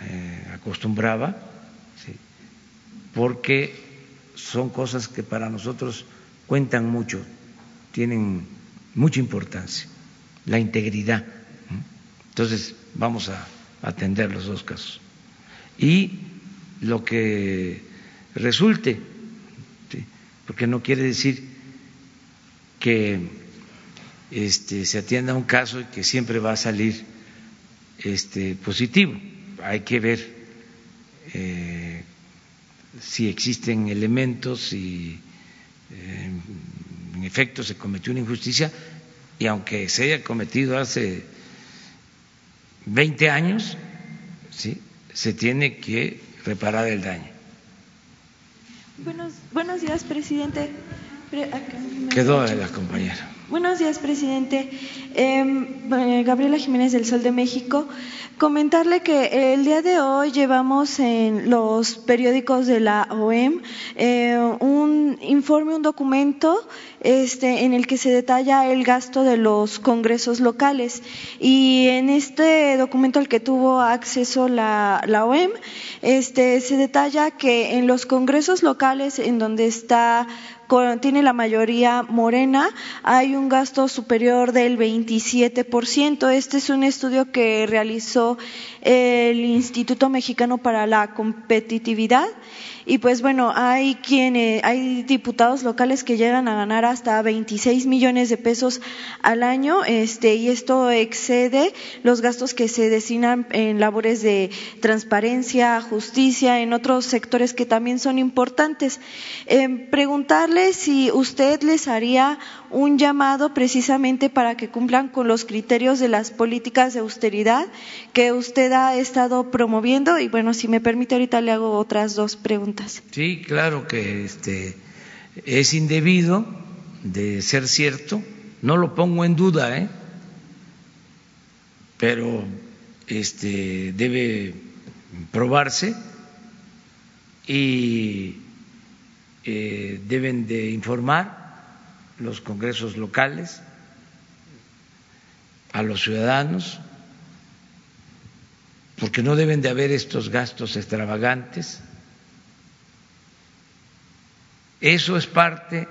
eh, acostumbraba, porque son cosas que para nosotros cuentan mucho, tienen mucha importancia, la integridad. Entonces, vamos a atender los dos casos. Y lo que resulte, porque no quiere decir que este, se atienda un caso y que siempre va a salir este, positivo. Hay que ver eh, si existen elementos, y eh, en efecto se cometió una injusticia y aunque se haya cometido hace 20 años, ¿sí? se tiene que reparar el daño. Buenos, buenos días, presidente. Quedó de la compañera. Buenos días, presidente. Em, eh, Gabriela Jiménez del Sol de México. Comentarle que el día de hoy llevamos en los periódicos de la OEM eh, un informe, un documento este, en el que se detalla el gasto de los congresos locales. Y en este documento al que tuvo acceso la, la OEM, este, se detalla que en los congresos locales en donde está tiene la mayoría morena, hay un gasto superior del 27%. Este es un estudio que realizó el Instituto Mexicano para la Competitividad y pues bueno, hay quienes, hay diputados locales que llegan a ganar hasta 26 millones de pesos al año, este, y esto excede los gastos que se destinan en labores de transparencia, justicia, en otros sectores que también son importantes. Eh, preguntarle si usted les haría un llamado precisamente para que cumplan con los criterios de las políticas de austeridad que usted ha estado promoviendo. Y bueno, si me permite, ahorita le hago otras dos preguntas. Sí, claro que este, es indebido de ser cierto, no lo pongo en duda, ¿eh? pero este, debe probarse y eh, deben de informar los congresos locales, a los ciudadanos, porque no deben de haber estos gastos extravagantes. Eso es parte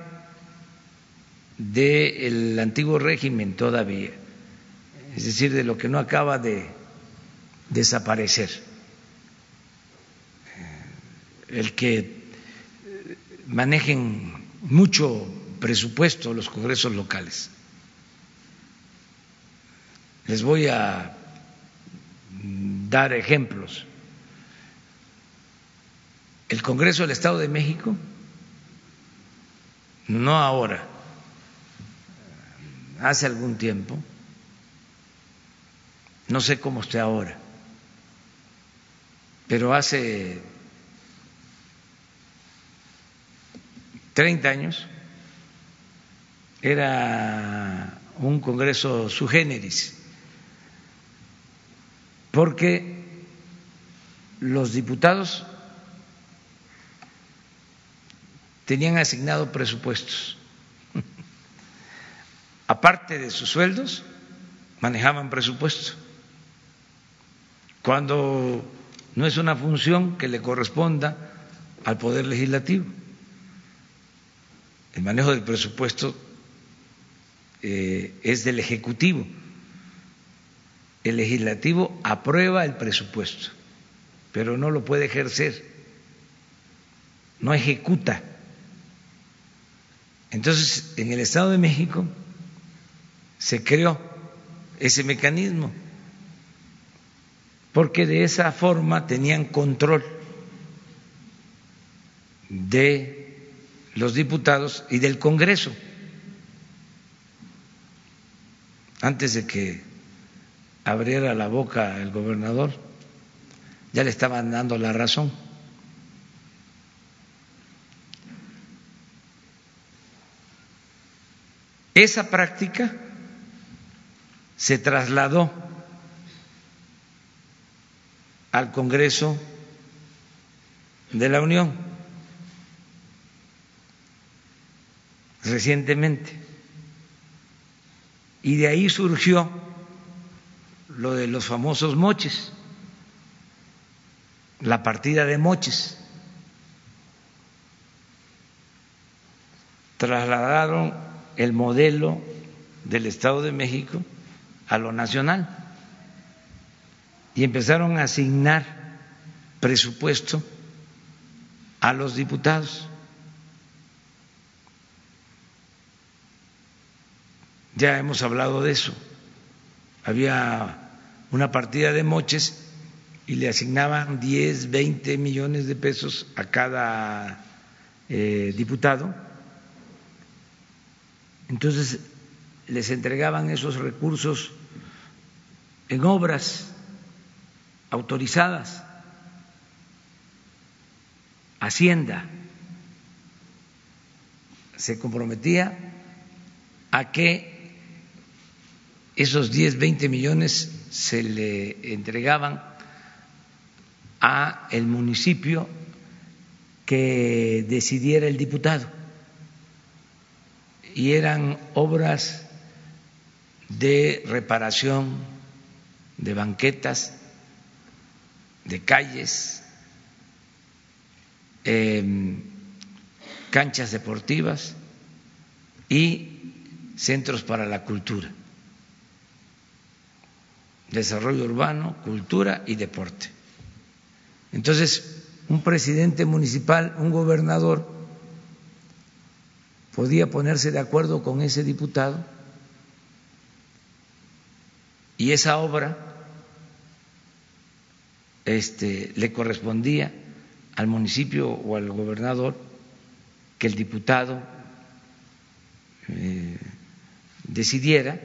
del antiguo régimen todavía, es decir, de lo que no acaba de desaparecer. El que manejen mucho presupuesto los congresos locales. Les voy a dar ejemplos. El Congreso del Estado de México, no ahora, hace algún tiempo, no sé cómo esté ahora, pero hace 30 años era un congreso su generis, porque los diputados tenían asignado presupuestos. [laughs] Aparte de sus sueldos, manejaban presupuesto. Cuando no es una función que le corresponda al Poder Legislativo. El manejo del presupuesto eh, es del Ejecutivo. El legislativo aprueba el presupuesto, pero no lo puede ejercer, no ejecuta. Entonces, en el Estado de México se creó ese mecanismo, porque de esa forma tenían control de los diputados y del Congreso. Antes de que abriera la boca el gobernador, ya le estaban dando la razón. Esa práctica se trasladó al Congreso de la Unión recientemente y de ahí surgió lo de los famosos moches, la partida de moches. Trasladaron el modelo del Estado de México a lo nacional y empezaron a asignar presupuesto a los diputados. Ya hemos hablado de eso. Había una partida de moches y le asignaban 10, 20 millones de pesos a cada eh, diputado. Entonces les entregaban esos recursos en obras autorizadas. Hacienda se comprometía a que esos 10, 20 millones se le entregaban a el municipio que decidiera el diputado. Y eran obras de reparación de banquetas, de calles, em, canchas deportivas y centros para la cultura, desarrollo urbano, cultura y deporte. Entonces, un presidente municipal, un gobernador, podía ponerse de acuerdo con ese diputado y esa obra este, le correspondía al municipio o al gobernador que el diputado eh, decidiera,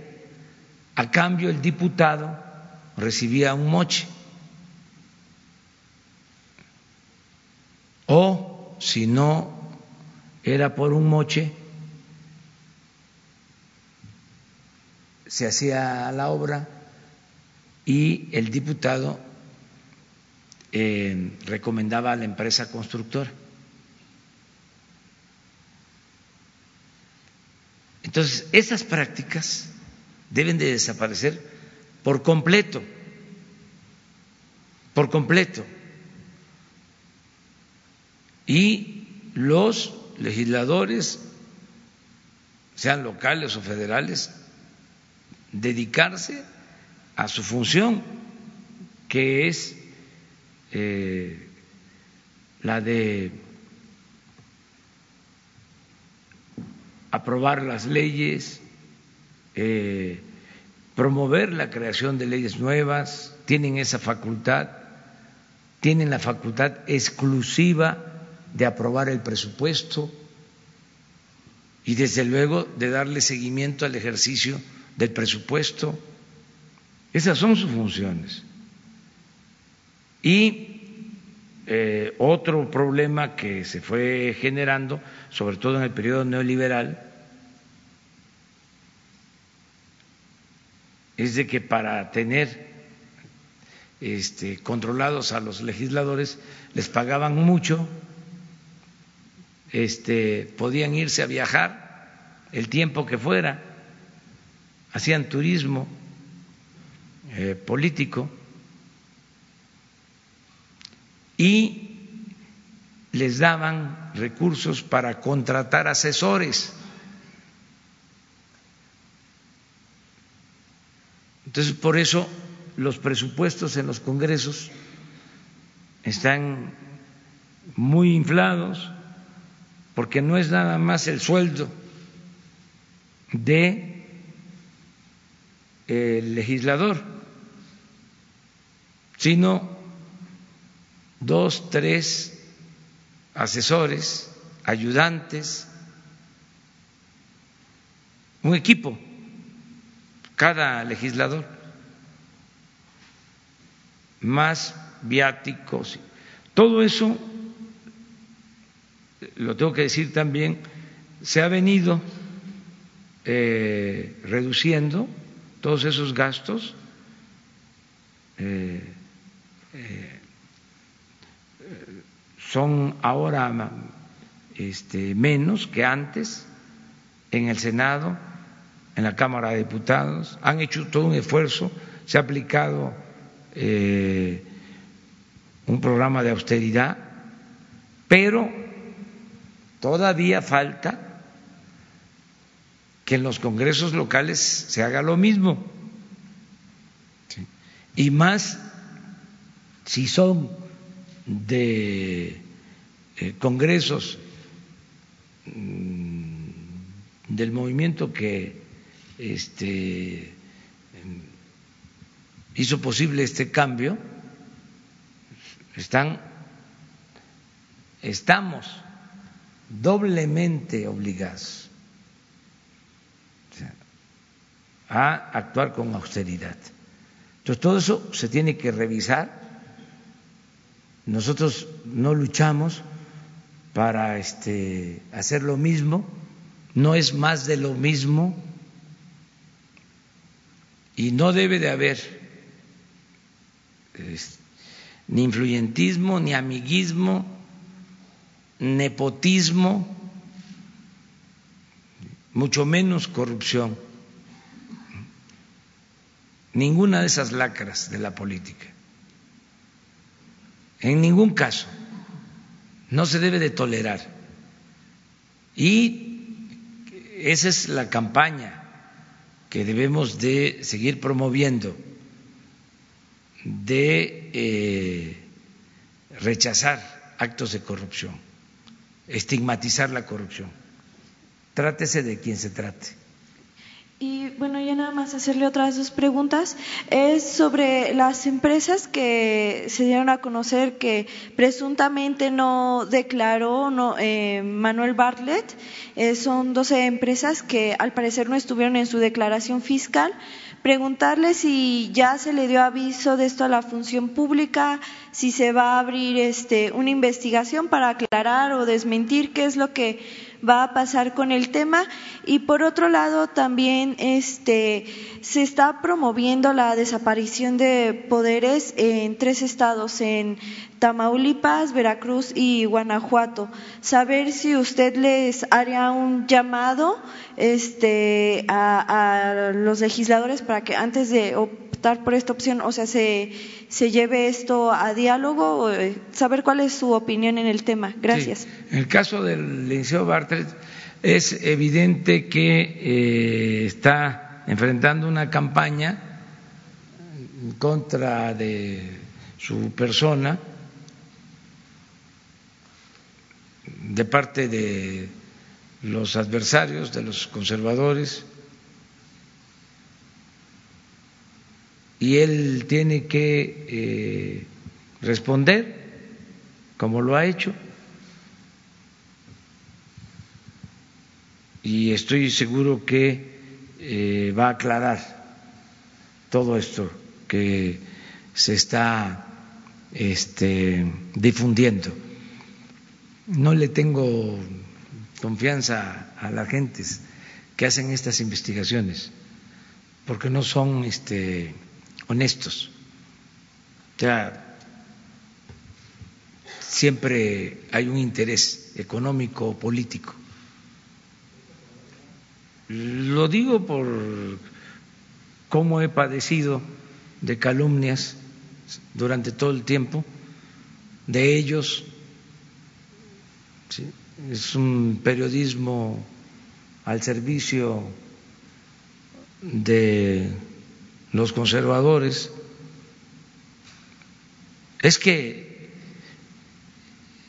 a cambio el diputado recibía un moche. O si no era por un moche, se hacía la obra y el diputado eh, recomendaba a la empresa constructora. Entonces, esas prácticas deben de desaparecer por completo, por completo. Y los legisladores, sean locales o federales, dedicarse a su función, que es eh, la de aprobar las leyes, eh, promover la creación de leyes nuevas, tienen esa facultad, tienen la facultad exclusiva de aprobar el presupuesto y desde luego de darle seguimiento al ejercicio del presupuesto. Esas son sus funciones. Y eh, otro problema que se fue generando, sobre todo en el periodo neoliberal, es de que para tener este, controlados a los legisladores les pagaban mucho, este, podían irse a viajar el tiempo que fuera hacían turismo eh, político y les daban recursos para contratar asesores. Entonces, por eso los presupuestos en los congresos están muy inflados, porque no es nada más el sueldo de el legislador, sino dos, tres asesores, ayudantes, un equipo, cada legislador, más viáticos. Todo eso, lo tengo que decir también, se ha venido eh, reduciendo todos esos gastos eh, eh, son ahora este, menos que antes en el Senado, en la Cámara de Diputados, han hecho todo un esfuerzo se ha aplicado eh, un programa de austeridad, pero todavía falta que en los congresos locales se haga lo mismo. Y más si son de eh, congresos mm, del movimiento que este, hizo posible este cambio, están, estamos doblemente obligados a actuar con austeridad. Entonces, todo eso se tiene que revisar. Nosotros no luchamos para este, hacer lo mismo, no es más de lo mismo y no debe de haber ni influyentismo, ni amiguismo, nepotismo, mucho menos corrupción. Ninguna de esas lacras de la política. En ningún caso. No se debe de tolerar. Y esa es la campaña que debemos de seguir promoviendo, de eh, rechazar actos de corrupción, estigmatizar la corrupción. Trátese de quien se trate. Y bueno, ya nada más hacerle otras dos preguntas. Es sobre las empresas que se dieron a conocer que presuntamente no declaró eh, Manuel Bartlett. Eh, son 12 empresas que al parecer no estuvieron en su declaración fiscal. Preguntarle si ya se le dio aviso de esto a la función pública, si se va a abrir este, una investigación para aclarar o desmentir qué es lo que va a pasar con el tema. Y por otro lado también este se está promoviendo la desaparición de poderes en tres estados en Tamaulipas, Veracruz y Guanajuato. Saber si usted les haría un llamado este a, a los legisladores para que antes de por esta opción, o sea, se, se lleve esto a diálogo, eh, saber cuál es su opinión en el tema. Gracias. En el caso del Liceo Bartlett, es evidente que eh, está enfrentando una campaña en contra de su persona de parte de los adversarios, de los conservadores, y él tiene que eh, responder como lo ha hecho y estoy seguro que eh, va a aclarar todo esto que se está este, difundiendo. No le tengo confianza a las gentes que hacen estas investigaciones, porque no son este, honestos. O sea, siempre hay un interés económico o político. Lo digo por cómo he padecido de calumnias durante todo el tiempo de ellos. Es un periodismo al servicio de los conservadores, es que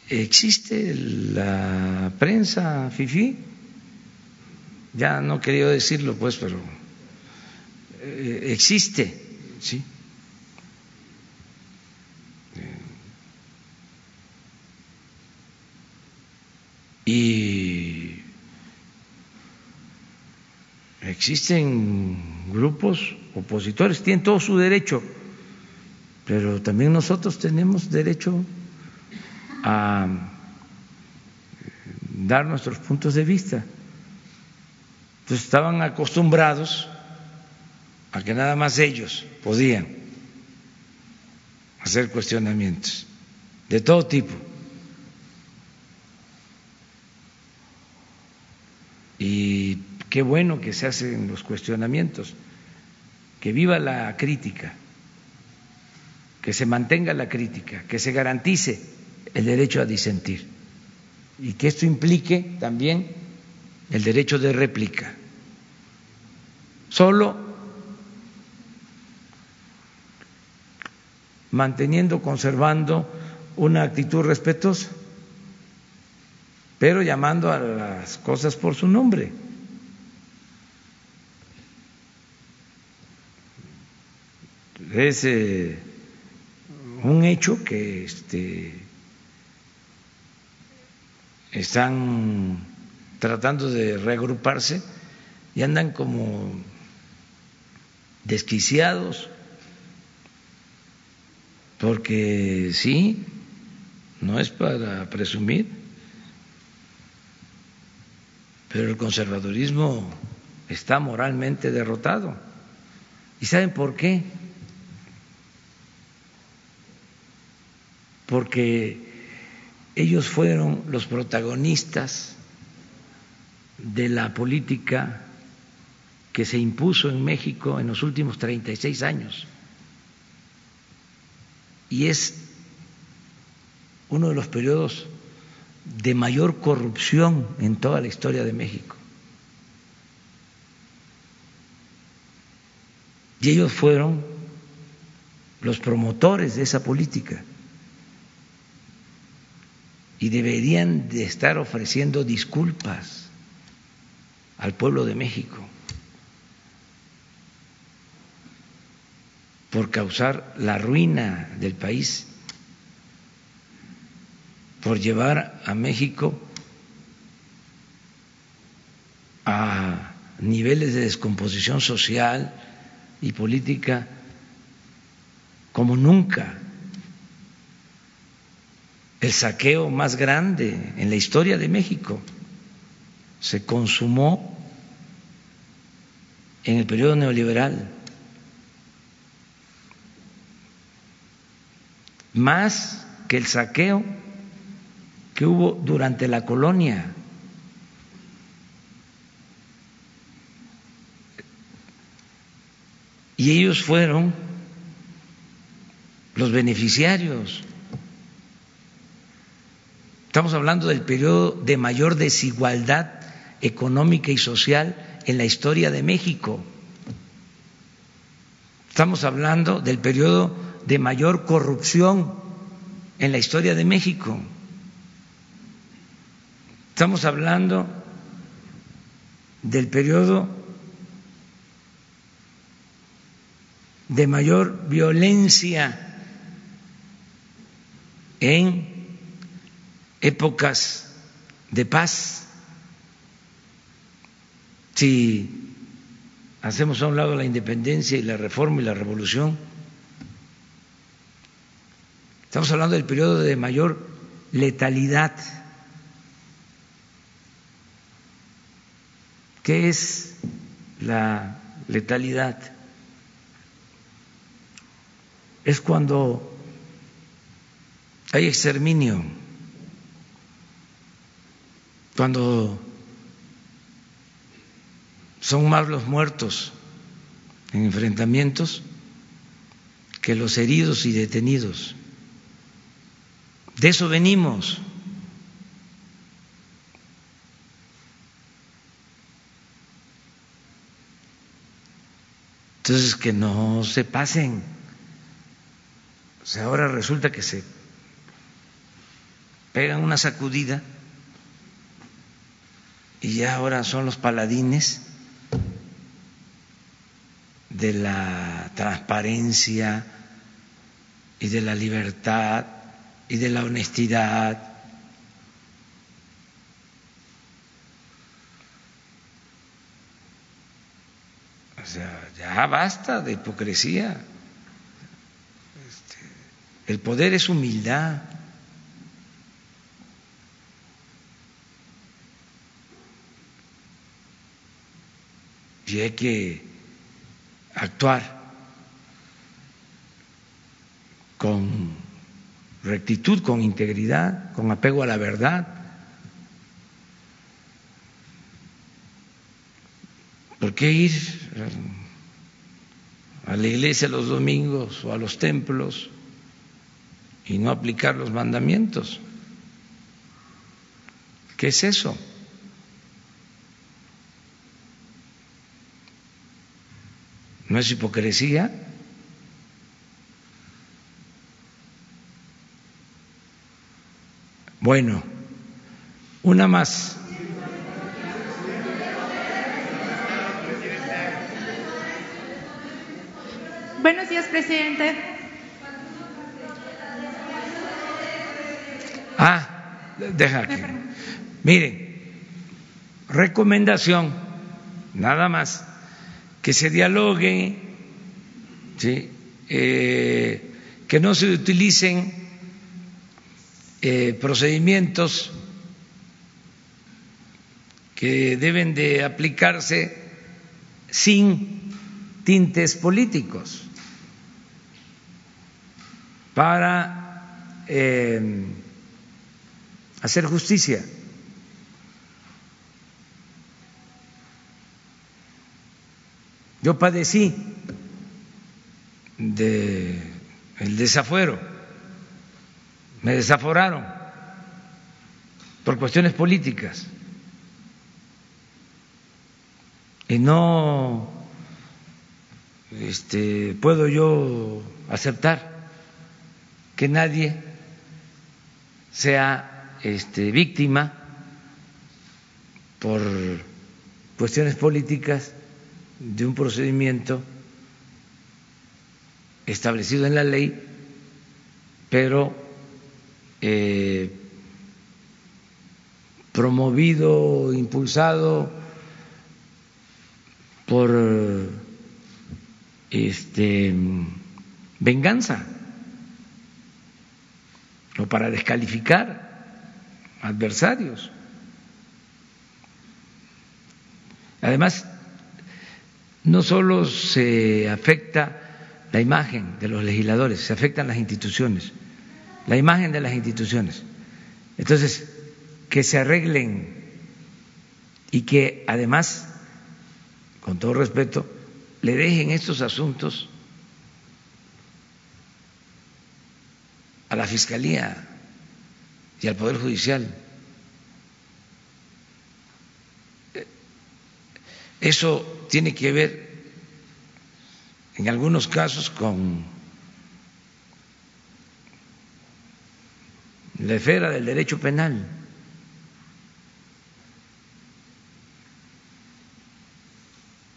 existe la prensa FIFI, ya no quería decirlo pues, pero eh, existe, ¿sí? Y existen grupos opositores, tienen todo su derecho, pero también nosotros tenemos derecho a dar nuestros puntos de vista. Entonces estaban acostumbrados a que nada más ellos podían hacer cuestionamientos de todo tipo. Y qué bueno que se hacen los cuestionamientos. Que viva la crítica, que se mantenga la crítica, que se garantice el derecho a disentir. Y que esto implique también el derecho de réplica. Solo manteniendo, conservando una actitud respetuosa, pero llamando a las cosas por su nombre. Es eh, un hecho que este, están tratando de reagruparse y andan como desquiciados, porque sí, no es para presumir, pero el conservadurismo está moralmente derrotado. ¿Y saben por qué? Porque ellos fueron los protagonistas de la política que se impuso en México en los últimos 36 años. Y es uno de los periodos de mayor corrupción en toda la historia de México. Y ellos fueron los promotores de esa política y deberían de estar ofreciendo disculpas al pueblo de México por causar la ruina del país, por llevar a México a niveles de descomposición social y política como nunca el saqueo más grande en la historia de México se consumó en el periodo neoliberal. Más que el saqueo que hubo durante la colonia. Y ellos fueron los beneficiarios. Estamos hablando del periodo de mayor desigualdad económica y social en la historia de México. Estamos hablando del periodo de mayor corrupción en la historia de México. Estamos hablando del periodo de mayor violencia en épocas de paz. Si hacemos a un lado la independencia y la reforma y la revolución, estamos hablando del periodo de mayor letalidad. ¿Qué es la letalidad? Es cuando hay exterminio cuando son más los muertos en enfrentamientos que los heridos y detenidos. De eso venimos. Entonces, que no se pasen. O sea, ahora resulta que se pegan una sacudida y ya ahora son los paladines de la transparencia y de la libertad y de la honestidad. O sea, ya basta de hipocresía. Este, el poder es humildad. y hay que actuar con rectitud, con integridad, con apego a la verdad. ¿Por qué ir a la iglesia los domingos o a los templos y no aplicar los mandamientos. ¿Qué es eso? ¿No es hipocresía? Bueno, una más. Buenos días, presidente. Ah, deja que. Miren, recomendación, nada más, que se dialogue, ¿sí? Eh, que no se utilicen eh, procedimientos que deben de aplicarse sin tintes políticos para eh, hacer justicia. Yo padecí de el desafuero, me desaforaron por cuestiones políticas y no este, puedo yo aceptar que nadie sea este, víctima por cuestiones políticas de un procedimiento establecido en la ley, pero eh, promovido, impulsado por este venganza o para descalificar adversarios. Además, no solo se afecta la imagen de los legisladores, se afectan las instituciones, la imagen de las instituciones. Entonces, que se arreglen y que además, con todo respeto, le dejen estos asuntos a la Fiscalía y al Poder Judicial. Eso tiene que ver, en algunos casos, con la esfera del derecho penal.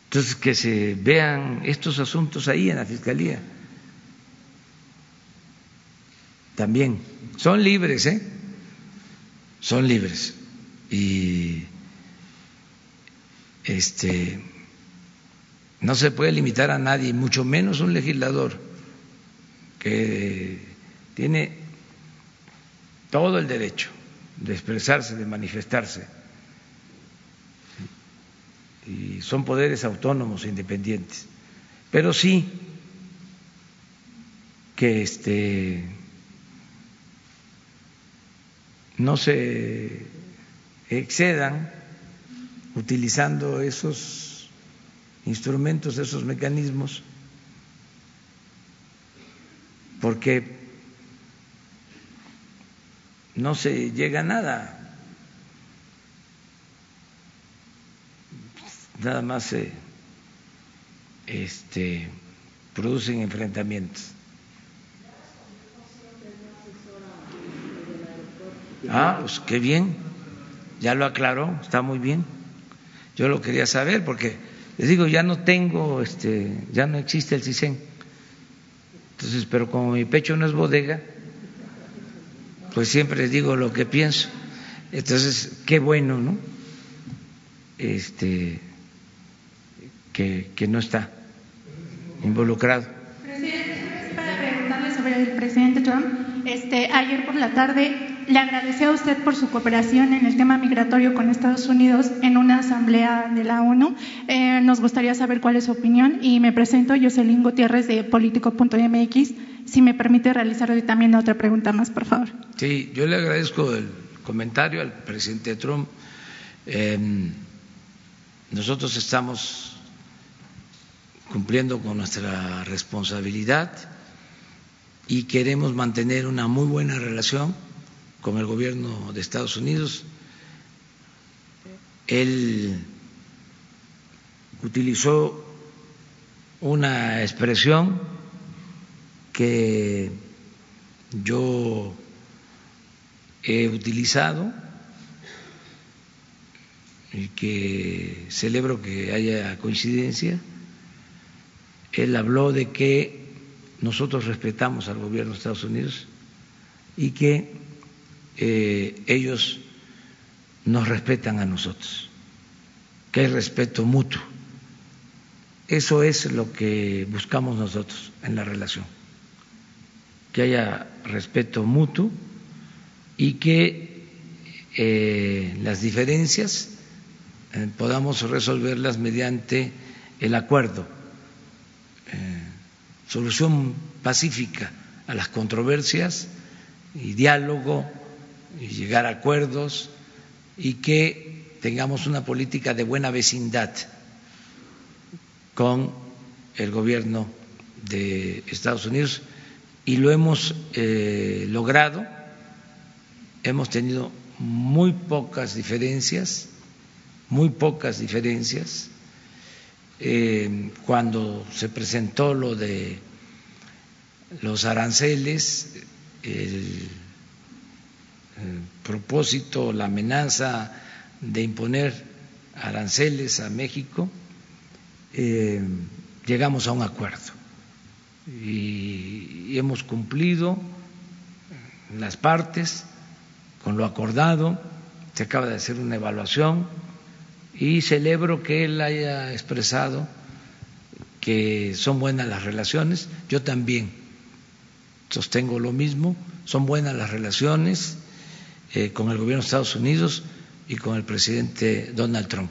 Entonces, que se vean estos asuntos ahí en la Fiscalía. También. Son libres, ¿eh? Son libres. Y este no se puede limitar a nadie, mucho menos un legislador que tiene todo el derecho de expresarse, de manifestarse. Y son poderes autónomos e independientes. Pero sí que este no se excedan utilizando esos instrumentos, esos mecanismos, porque no se llega a nada, nada más se este, producen enfrentamientos. Ah, pues qué bien, ya lo aclaró, está muy bien. Yo lo quería saber porque les digo, ya no tengo, este, ya no existe el CISEN. Entonces, pero como mi pecho no es bodega, pues siempre les digo lo que pienso. Entonces, qué bueno, ¿no? Este, que, que no está involucrado. Presidente, para preguntarle sobre el presidente Trump. Este, ayer por la tarde le agradeció a usted por su cooperación en el tema migratorio con Estados Unidos en una asamblea de la ONU. Eh, nos gustaría saber cuál es su opinión y me presento Jocelyn Gutiérrez de Político.mx. Si me permite realizar también otra pregunta más, por favor. Sí, yo le agradezco el comentario al presidente Trump. Eh, nosotros estamos cumpliendo con nuestra responsabilidad y queremos mantener una muy buena relación con el gobierno de Estados Unidos. Él utilizó una expresión que yo he utilizado y que celebro que haya coincidencia. Él habló de que nosotros respetamos al gobierno de Estados Unidos y que eh, ellos nos respetan a nosotros, que hay respeto mutuo. Eso es lo que buscamos nosotros en la relación, que haya respeto mutuo y que eh, las diferencias eh, podamos resolverlas mediante el acuerdo, solución pacífica a las controversias y diálogo llegar a acuerdos y que tengamos una política de buena vecindad con el gobierno de Estados Unidos y lo hemos eh, logrado. Hemos tenido muy pocas diferencias, muy pocas diferencias. Eh, cuando se presentó lo de los aranceles, el, propósito, la amenaza de imponer aranceles a México, eh, llegamos a un acuerdo. Y, y hemos cumplido las partes con lo acordado, se acaba de hacer una evaluación y celebro que él haya expresado que son buenas las relaciones, yo también sostengo lo mismo, son buenas las relaciones eh, con el gobierno de Estados Unidos y con el presidente Donald Trump.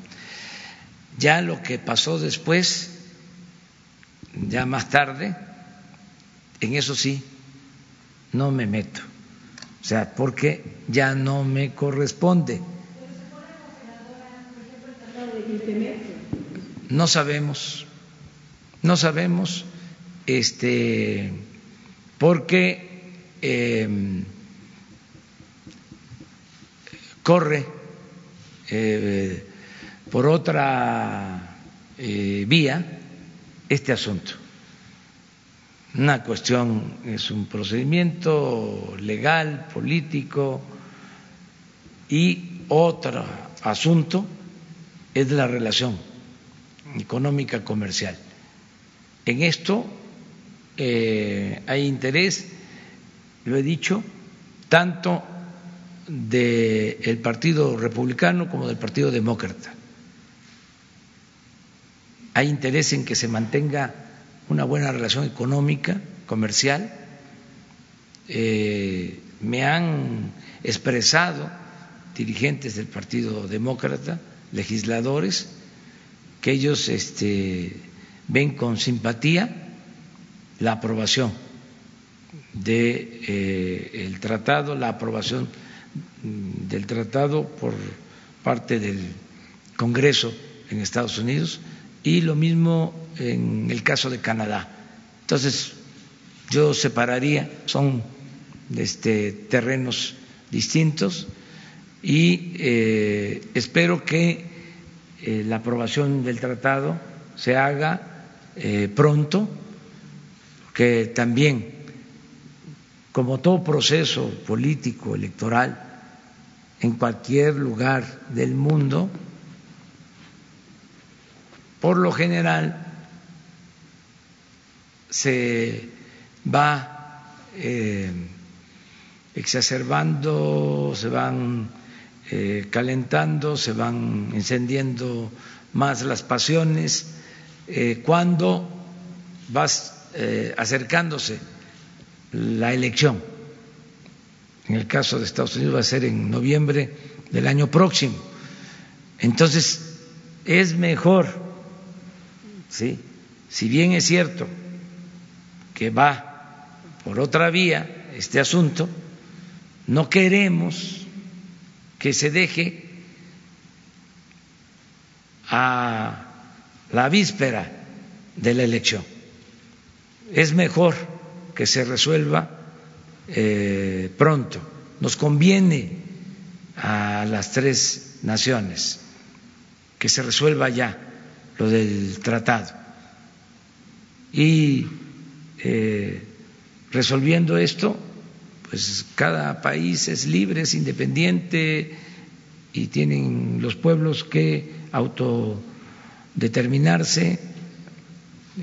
Ya lo que pasó después, ya más tarde, en eso sí, no me meto, o sea, porque ya no me corresponde. No sabemos, no sabemos, este, porque eh, corre eh, por otra eh, vía este asunto. Una cuestión es un procedimiento legal, político y otro asunto es la relación económica comercial. En esto eh, hay interés, lo he dicho, tanto del Partido Republicano como del Partido Demócrata. Hay interés en que se mantenga una buena relación económica, comercial. Eh, me han expresado dirigentes del Partido Demócrata, legisladores, que ellos este, ven con simpatía la aprobación del de, eh, tratado, la aprobación del tratado por parte del Congreso en Estados Unidos y lo mismo en el caso de Canadá. Entonces, yo separaría, son este, terrenos distintos y eh, espero que eh, la aprobación del tratado se haga eh, pronto, que también, como todo proceso político, electoral, en cualquier lugar del mundo, por lo general se va eh, exacerbando, se van eh, calentando, se van encendiendo más las pasiones eh, cuando vas eh, acercándose la elección. En el caso de Estados Unidos va a ser en noviembre del año próximo. Entonces, es mejor, ¿sí? si bien es cierto que va por otra vía este asunto, no queremos que se deje a la víspera de la elección. Es mejor que se resuelva eh, pronto. Nos conviene a las tres naciones que se resuelva ya lo del tratado. Y eh, resolviendo esto, pues cada país es libre, es independiente y tienen los pueblos que autodeterminarse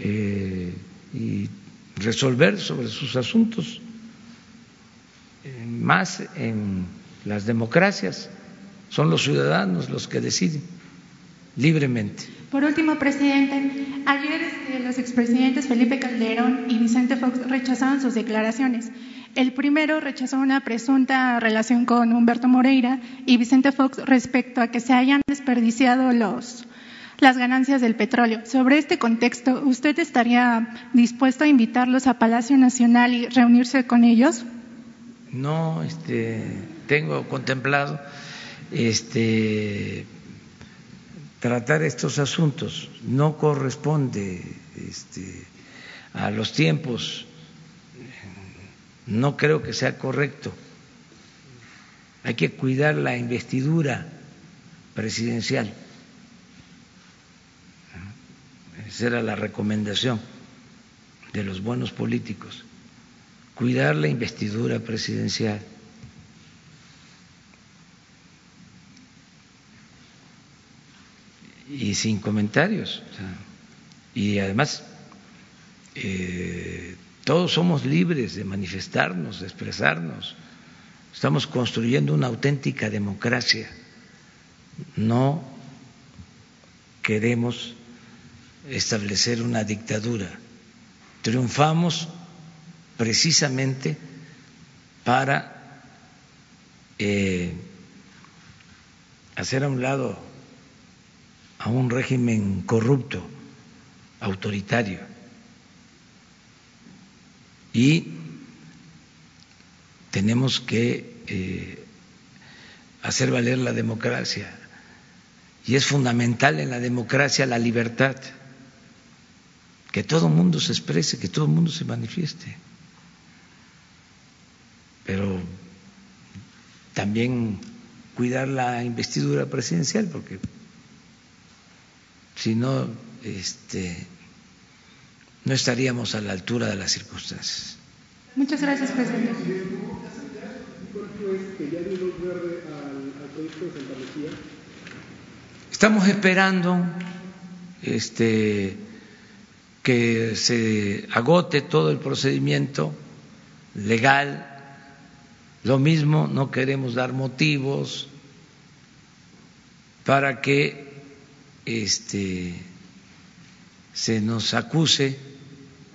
eh, y resolver sobre sus asuntos, más en las democracias, son los ciudadanos los que deciden libremente. Por último, presidente, ayer este, los expresidentes Felipe Calderón y Vicente Fox rechazaron sus declaraciones. El primero rechazó una presunta relación con Humberto Moreira y Vicente Fox respecto a que se hayan desperdiciado los, las ganancias del petróleo. Sobre este contexto, ¿usted estaría dispuesto a invitarlos a Palacio Nacional y reunirse con ellos? No, este, tengo contemplado este, tratar estos asuntos. No corresponde este, a los tiempos. No creo que sea correcto. Hay que cuidar la investidura presidencial. Esa era la recomendación de los buenos políticos. Cuidar la investidura presidencial. y sin comentarios. y además, eh, todos somos libres de manifestarnos, de expresarnos. Estamos construyendo una auténtica democracia. No queremos establecer una dictadura. Triunfamos precisamente para eh, hacer a un lado a un régimen corrupto, autoritario. Y tenemos que eh, hacer valer la democracia. Y es fundamental en la democracia la libertad, que todo el mundo se exprese, que todo el mundo se manifieste. Pero también cuidar la investidura presidencial, porque si no, este, no estaríamos a la altura de las circunstancias. Muchas gracias, presidente. Estamos esperando este, que se agote todo el procedimiento legal. Lo mismo, no queremos dar motivos para que este, se nos acuse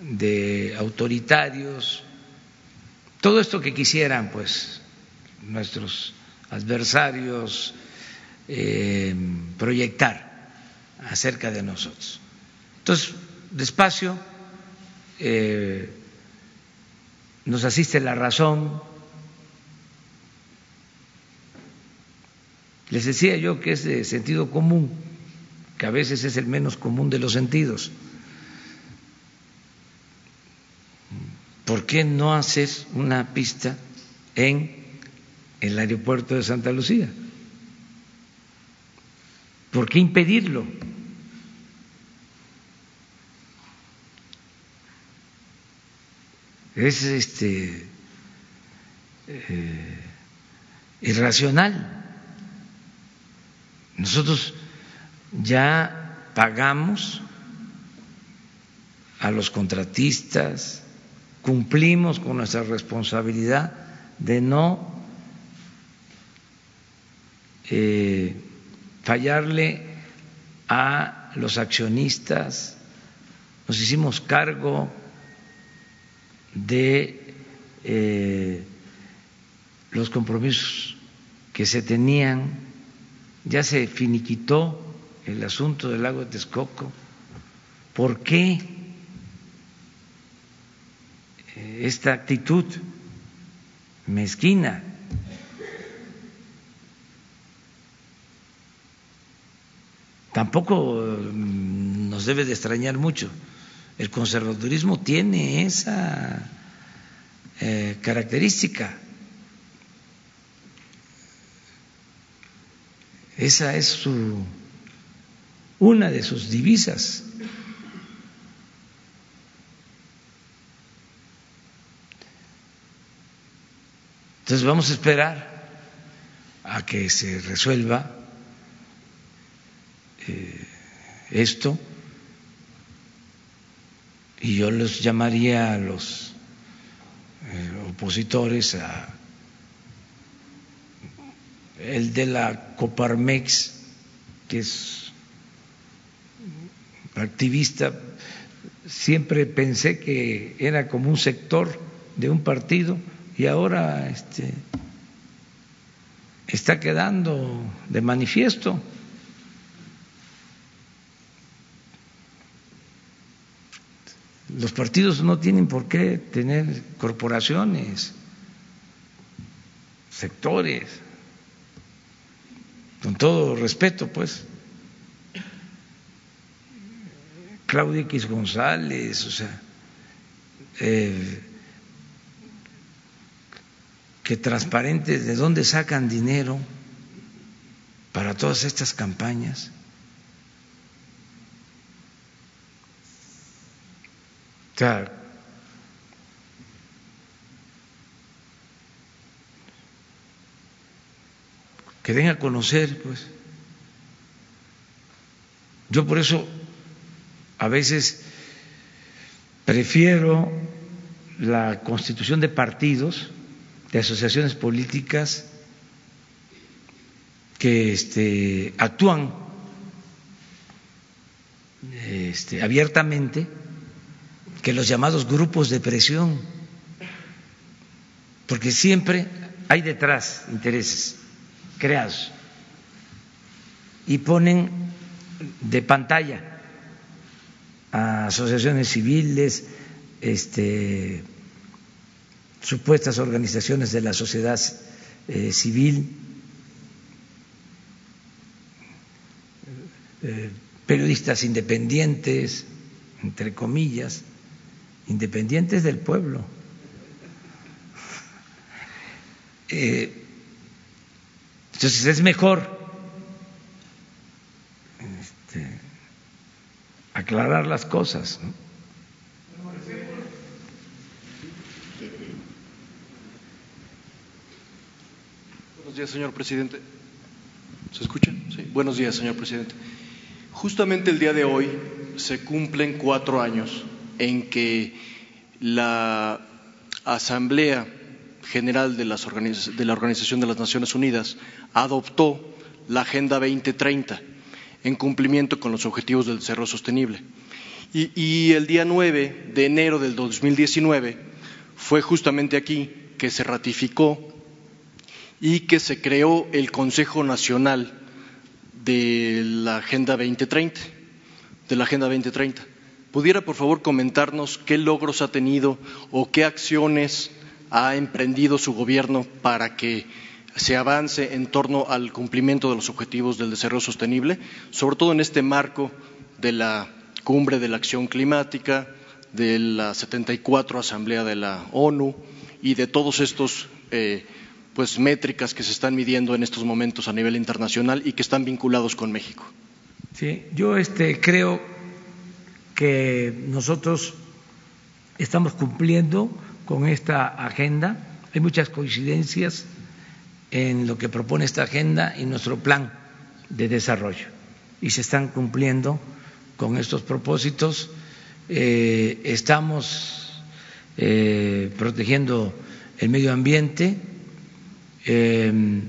de autoritarios, todo esto que quisieran pues nuestros adversarios eh, proyectar acerca de nosotros. Entonces, despacio, eh, nos asiste la razón. Les decía yo que es de sentido común que a veces es el menos común de los sentidos. ¿Por qué no hacer una pista en el aeropuerto de Santa Lucía? ¿Por qué impedirlo? Es este eh, irracional. Nosotros ya pagamos a los contratistas, cumplimos con nuestra responsabilidad de no eh, fallarle a los accionistas, nos hicimos cargo de eh, los compromisos que se tenían, ya se finiquitó el asunto del lago de Texcoco, ¿por qué esta actitud mezquina? Tampoco mm, nos debe de extrañar mucho El conservadurismo tiene esa eh, característica. Esa es su, una de sus divisas. Entonces vamos a esperar a que se resuelva eh, esto y yo los llamaría a los eh, opositores a el de la Coparmex que es activista siempre pensé que era como un sector de un partido y ahora este, está quedando de manifiesto. Los partidos no tienen por qué tener corporaciones, sectores, con todo respeto, pues. Claudia X González, o sea, eh, que transparente de dónde sacan dinero para todas estas campañas. O sea, que den a conocer, pues. Yo por eso a veces prefiero la constitución de partidos de asociaciones políticas que este, actúan este, abiertamente que los llamados grupos de presión, porque siempre hay detrás intereses creados y ponen de pantalla a asociaciones civiles, este, supuestas organizaciones de la sociedad eh, civil, eh, periodistas independientes, entre comillas, independientes del pueblo. [laughs] Eh, entonces es mejor este, aclarar las cosas. días, señor presidente. ¿Se escucha? Sí. Buenos días, señor presidente. Justamente el día de hoy se cumplen cuatro años en que la Asamblea General de, las de la Organización de las Naciones Unidas adoptó la Agenda 2030 en cumplimiento con los Objetivos del Desarrollo Sostenible. Y, y el día 9 de enero del 2019 fue justamente aquí que se ratificó y que se creó el Consejo Nacional de la Agenda 2030, de la Agenda 2030. ¿Pudiera, por favor, comentarnos qué logros ha tenido o qué acciones ha emprendido su gobierno para que se avance en torno al cumplimiento de los objetivos del desarrollo sostenible, sobre todo en este marco de la cumbre de la acción climática, de la 74 Asamblea de la ONU y de todos estos eh, pues métricas que se están midiendo en estos momentos a nivel internacional y que están vinculados con México. Sí, yo este creo que nosotros estamos cumpliendo con esta agenda. Hay muchas coincidencias en lo que propone esta agenda y nuestro plan de desarrollo y se están cumpliendo con estos propósitos. Eh, estamos eh, protegiendo el medio ambiente, Em,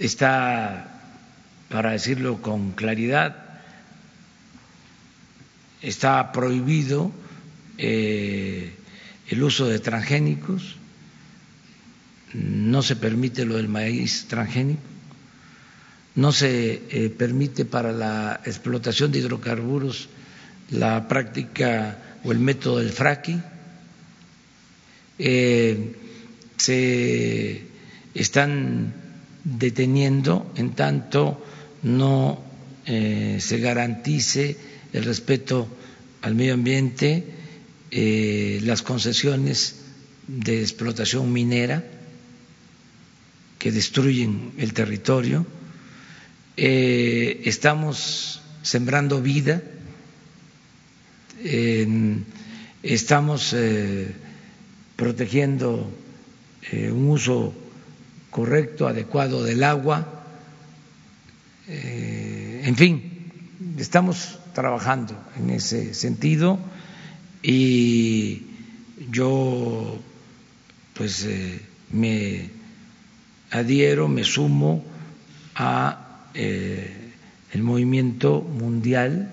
está, para decirlo con claridad, está prohibido eh, el uso de transgénicos, no se permite lo del maíz transgénico, no se eh, permite para la explotación de hidrocarburos la práctica o el método del fracking, eh, se están deteniendo en tanto no eh, se garantice el respeto al medio ambiente, eh, las concesiones de explotación minera que destruyen el territorio. Eh, estamos sembrando vida, estamos eh, protegiendo un uso correcto, adecuado del agua, en fin, estamos trabajando en ese sentido y yo pues eh, me adhiero, me sumo a eh, el movimiento mundial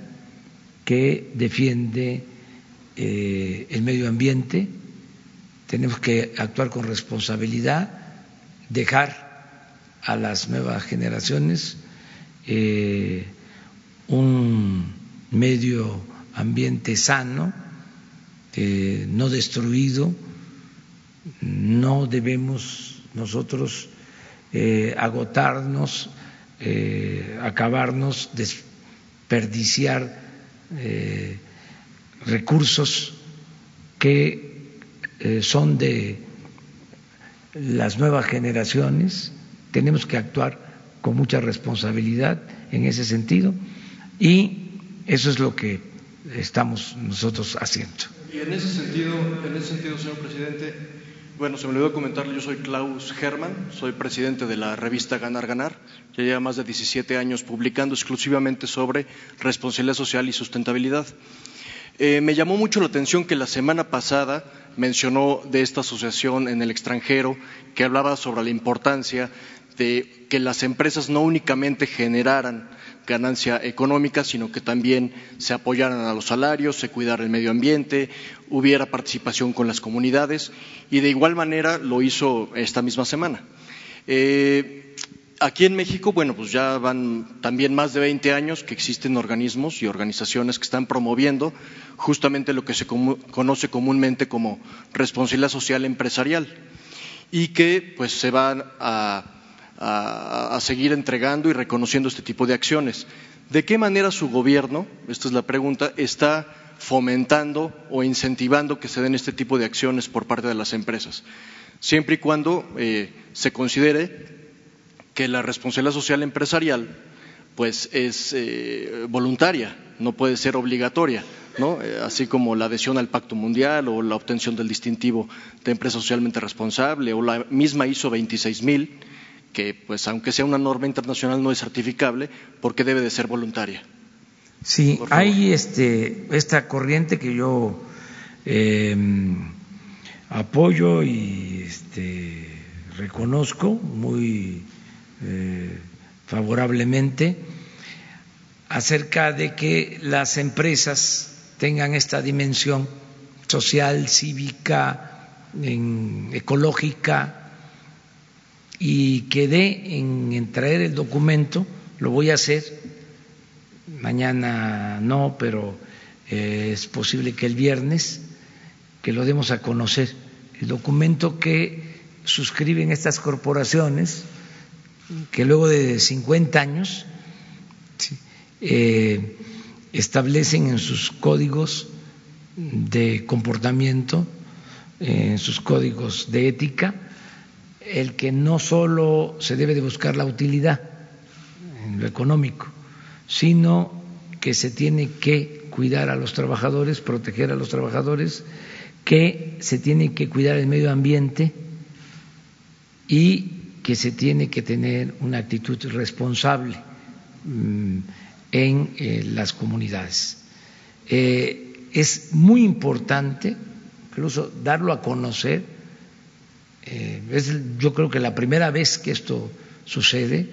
que defiende eh, el medio ambiente. Tenemos que actuar con responsabilidad, dejar a las nuevas generaciones un medio ambiente sano, no destruido, no debemos nosotros eh, agotarnos, eh, acabarnos, desperdiciar eh, recursos que son de las nuevas generaciones. Tenemos que actuar con mucha responsabilidad en ese sentido y eso es lo que estamos nosotros haciendo. Y en ese sentido, en ese sentido, señor presidente, bueno, se me olvidó comentarle, yo soy Klaus Hermann, soy presidente de la revista Ganar Ganar, ya lleva más de 17 años publicando exclusivamente sobre responsabilidad social y sustentabilidad. Eh, me llamó mucho la atención que la semana pasada mencionó de esta asociación en el extranjero que hablaba sobre la importancia de que las empresas no únicamente generaran ganancia económica, sino que también se apoyaran a los salarios, se cuidara el medio ambiente, hubiera participación con las comunidades y de igual manera lo hizo esta misma semana. Eh, aquí en México, bueno, pues ya van también más de 20 años que existen organismos y organizaciones que están promoviendo justamente lo que se conoce comúnmente como responsabilidad social empresarial y que pues se van a a, seguir entregando y reconociendo este tipo de acciones. ¿De qué manera su gobierno, esta es la pregunta, está fomentando o incentivando que se den este tipo de acciones por parte de las empresas? Siempre y cuando eh, se considere que la responsabilidad social empresarial pues es eh, voluntaria, no puede ser obligatoria, ¿no? Eh, así como la adhesión al Pacto Mundial o la obtención del distintivo de empresa socialmente responsable o la misma ISO 26000 que pues aunque sea una norma internacional no es certificable porque debe de ser voluntaria. Sí, hay este, esta corriente que yo em, apoyo y este, reconozco muy eh, favorablemente acerca de que las empresas tengan esta dimensión social, cívica, ecológica, y quedé en, traer el documento, lo voy a hacer, mañana no, pero eh, es posible que el viernes, que lo demos a conocer, el documento que suscriben estas corporaciones, que luego de 50 años eh, establecen en sus códigos de comportamiento, en sus códigos de ética, el que no solo se debe de buscar la utilidad en lo económico, sino que se tiene que cuidar a los trabajadores, proteger a los trabajadores, que se tiene que cuidar el medio ambiente y que se tiene que tener una actitud responsable mm, en eh, las comunidades. Eh, es muy importante incluso darlo a conocer eh, yo creo que la primera vez que esto sucede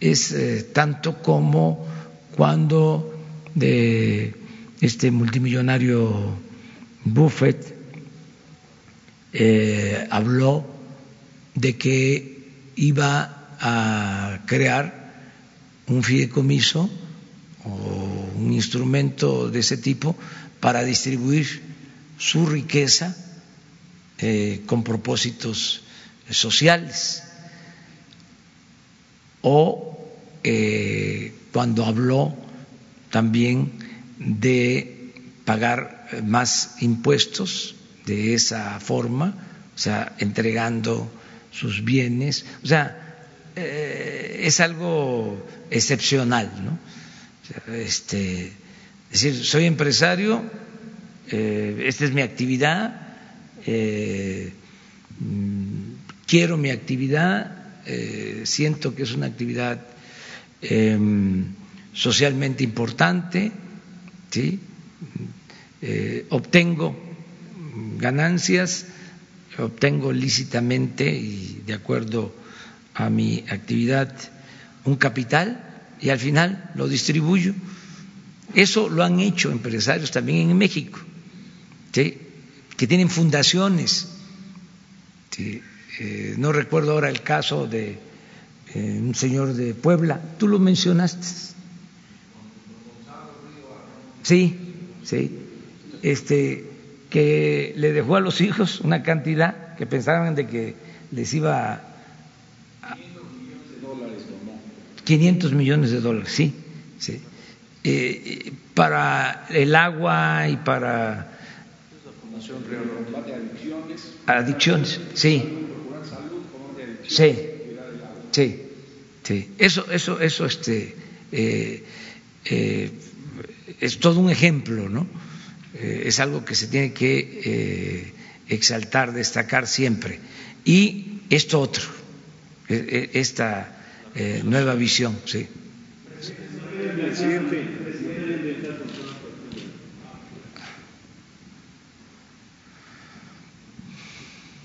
es eh, tanto como cuando de este multimillonario Buffett eh, habló de que iba a crear un fideicomiso o un instrumento de ese tipo para distribuir su riqueza eh, con propósitos sociales. O eh, cuando habló también de pagar más impuestos de esa forma, o sea, entregando sus bienes, o sea, eh, es algo excepcional, ¿no? este, es decir, soy empresario, esta es mi actividad, eh, mm, quiero mi actividad, siento que es una actividad em, socialmente importante, ¿sí? obtengo ganancias, obtengo lícitamente y de acuerdo a mi actividad un capital y al final lo distribuyo. Eso lo han hecho empresarios también en México, que tienen fundaciones. Eh, no recuerdo ahora el caso de eh, un señor de Puebla, tú lo mencionaste. Sí, sí. Este, que le dejó a los hijos una cantidad que pensaban de que les iba a 500 millones de dólares, sí, sí. Eh, para el agua y para adicciones, sí, sí, sí, sí. Eso, eso, eso, este, eh, eh, es todo un ejemplo, ¿no? es algo que se tiene que exaltar, destacar siempre. Y esto otro, esta eh, nueva visión. Sí.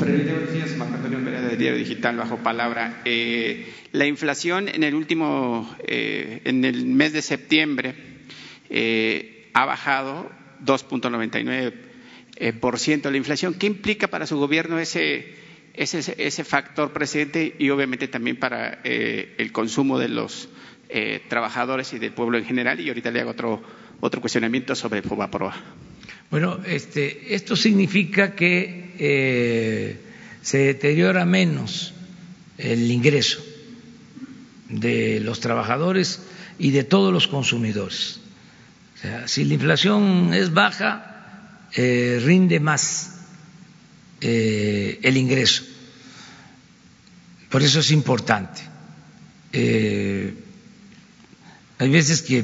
Días, Marco Antonio de Diario Digital, bajo palabra. Eh, la inflación en el último, eh, en el mes de septiembre, eh, ha bajado 2.99% la inflación. ¿Qué implica para su gobierno ese ese, ese factor presente y obviamente también para el consumo de los trabajadores y del pueblo en general. Y ahorita le hago otro, otro cuestionamiento sobre Fobaproa. Bueno, este, esto significa que eh, se deteriora menos el ingreso de los trabajadores y de todos los consumidores. O sea, si la inflación es baja, rinde más eh, el ingreso. Por eso es importante. Eh, hay veces que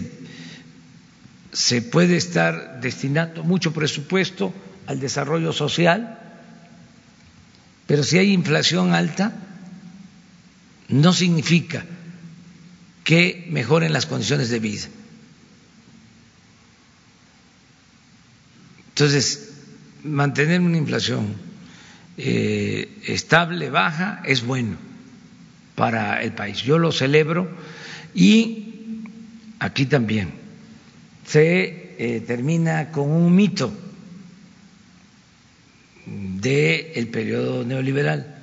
se puede estar destinando mucho presupuesto al desarrollo social, pero si hay inflación alta, no significa que mejoren las condiciones de vida. Entonces, mantener una inflación eh, estable, baja, es bueno para el país. Yo lo celebro y aquí también se eh, termina con un mito del el periodo neoliberal.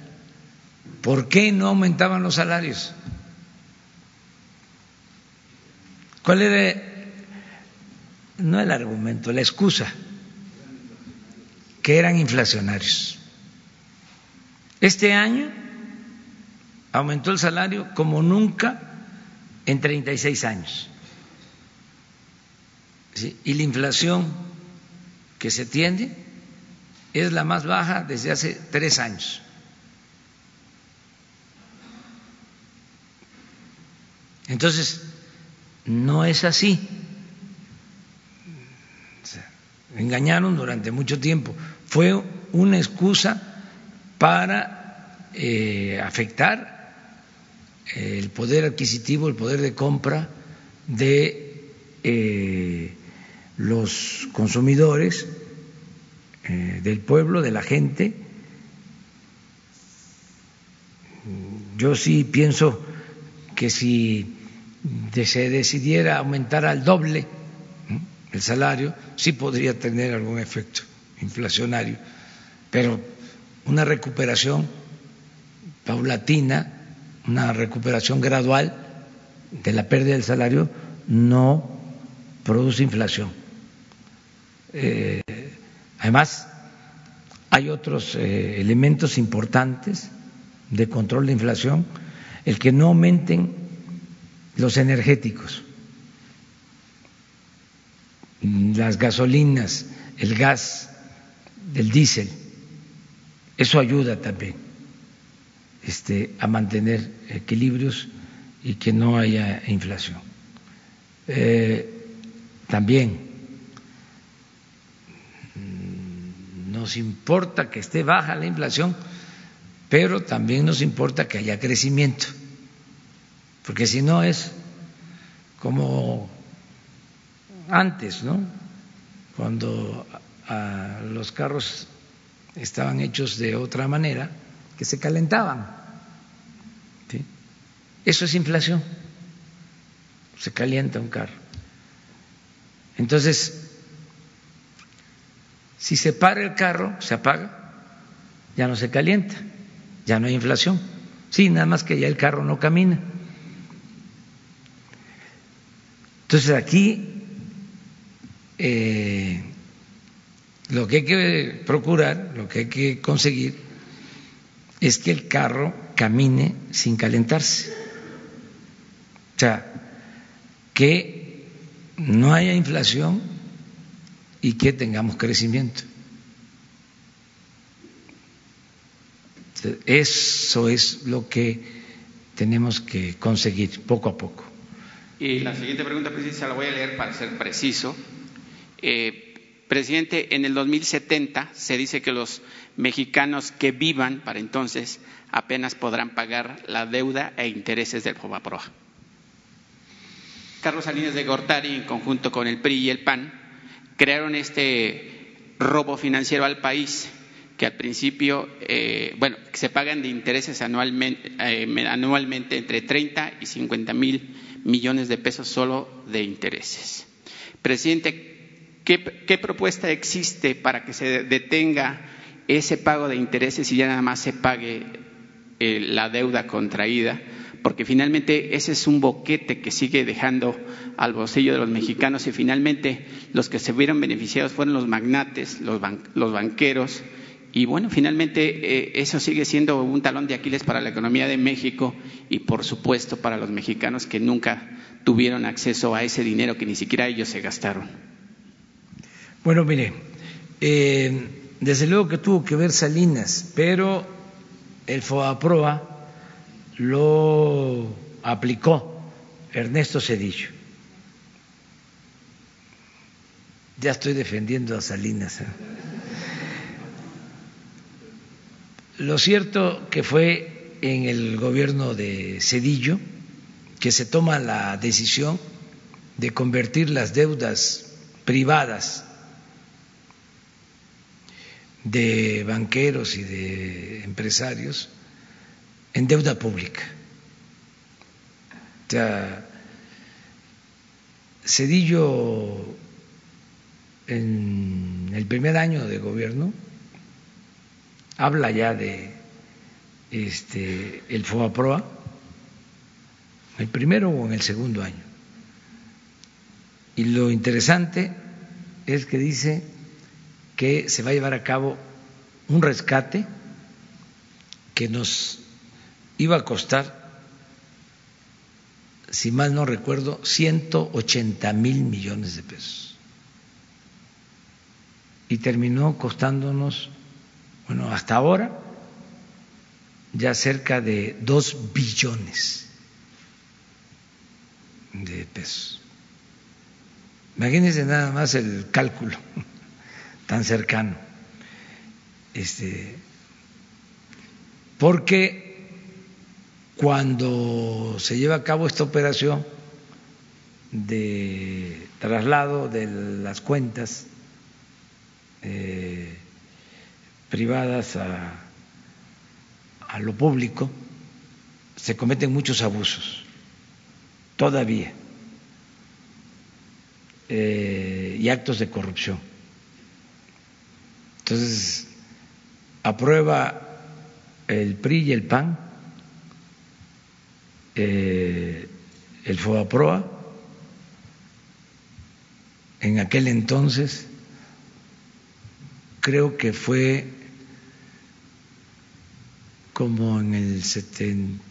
¿Por qué no aumentaban los salarios? ¿Cuál era, no el argumento, la excusa? Que eran inflacionarios. Este año aumentó el salario como nunca en 36 años. Y la inflación que se tiene es la más baja desde hace tres años. Entonces, no es así. engañaron durante mucho tiempo. Fue una excusa para eh, afectar el poder adquisitivo, el poder de compra de eh, los consumidores, eh, del pueblo, de la gente. Yo sí pienso que si se decidiera aumentar al doble el salario, sí podría tener algún efecto inflacionario, pero una recuperación paulatina, una recuperación gradual de la pérdida del salario no produce inflación. Eh, además, hay otros eh, elementos importantes de control de inflación, el que no aumenten los energéticos. las gasolinas, el gas, el diésel. Eso ayuda también este, a mantener equilibrios y que no haya inflación. Eh, también nos importa que esté baja la inflación, pero también nos importa que haya crecimiento, porque si no es como antes, ¿no? Cuando los carros estaban hechos de otra manera, que se calentaban. Eso es inflación. Se calienta un carro. Entonces, si se para el carro, se apaga, ya no se calienta, ya no hay inflación. Sí, nada más que ya el carro no camina. Entonces aquí eh, lo que hay que procurar, lo que hay que conseguir es que el carro camine sin calentarse. O sea, que no haya inflación y que tengamos crecimiento. Eso es lo que tenemos que conseguir poco a poco. Y la siguiente pregunta, presidente, se la voy a leer para ser preciso. Eh, presidente, en el 2070 se dice que los mexicanos que vivan para entonces apenas podrán pagar la deuda e intereses del Fobaproa. Carlos Salinas de Gortari, en conjunto con el PRI y el PAN, crearon este robo financiero al país que al principio, eh, bueno, se pagan de intereses anualmente, eh, anualmente entre 30 y 50 mil millones de pesos solo de intereses. Presidente, ¿qué, propuesta existe para que se detenga ese pago de intereses y ya nada más se pague eh, la deuda contraída? Porque finalmente ese es un boquete que sigue dejando al bolsillo de los mexicanos y finalmente los que se vieron beneficiados fueron los magnates, los, los banqueros, y bueno, finalmente eh, eso sigue siendo un talón de Aquiles para la economía de México y por supuesto para los mexicanos que nunca tuvieron acceso a ese dinero que ni siquiera ellos se gastaron. Bueno, mire, eh, desde luego que tuvo que ver Salinas, pero el FOAPROA lo aplicó Ernesto Cedillo. Ya estoy defendiendo a Salinas. ¿eh? Lo cierto que fue en el gobierno de Cedillo que se toma la decisión de convertir las deudas privadas de banqueros y de empresarios en deuda pública. O sea, Cedillo en el primer año de gobierno habla ya de este, el FOAPROA, el primero o en el segundo año. Y lo interesante es que dice que se va a llevar a cabo un rescate que nos iba a costar, si mal no recuerdo, 180 mil millones de pesos. Y terminó costándonos bueno, hasta ahora ya cerca de dos billones de pesos. Imagínense nada más el cálculo [laughs] tan cercano. Este, porque cuando se lleva a cabo esta operación de traslado de las cuentas eh, privadas a, lo público, se cometen muchos abusos, todavía, eh, y actos de corrupción. Entonces, aprueba el PRI y el PAN, eh, el FOAPROA, en aquel entonces creo que fue como en el 70,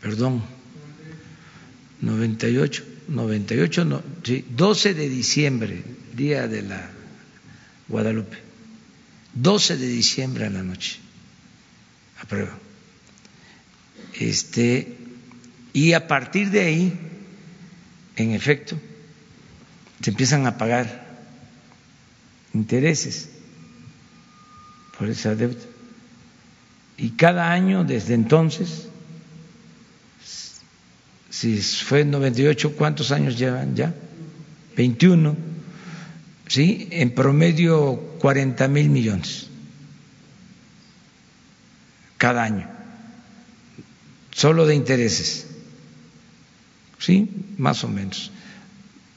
perdón, 98, 98, no, sí, 12 de diciembre, día de la Guadalupe, 12 de diciembre a la noche, aprueba. Este, y a partir de ahí, en efecto, se empiezan a pagar intereses por esa deuda. Y cada año desde entonces, si fue en 98, ¿cuántos años llevan ya? 21, ¿sí? En promedio 40 mil millones cada año, solo de intereses, ¿sí? Más o menos.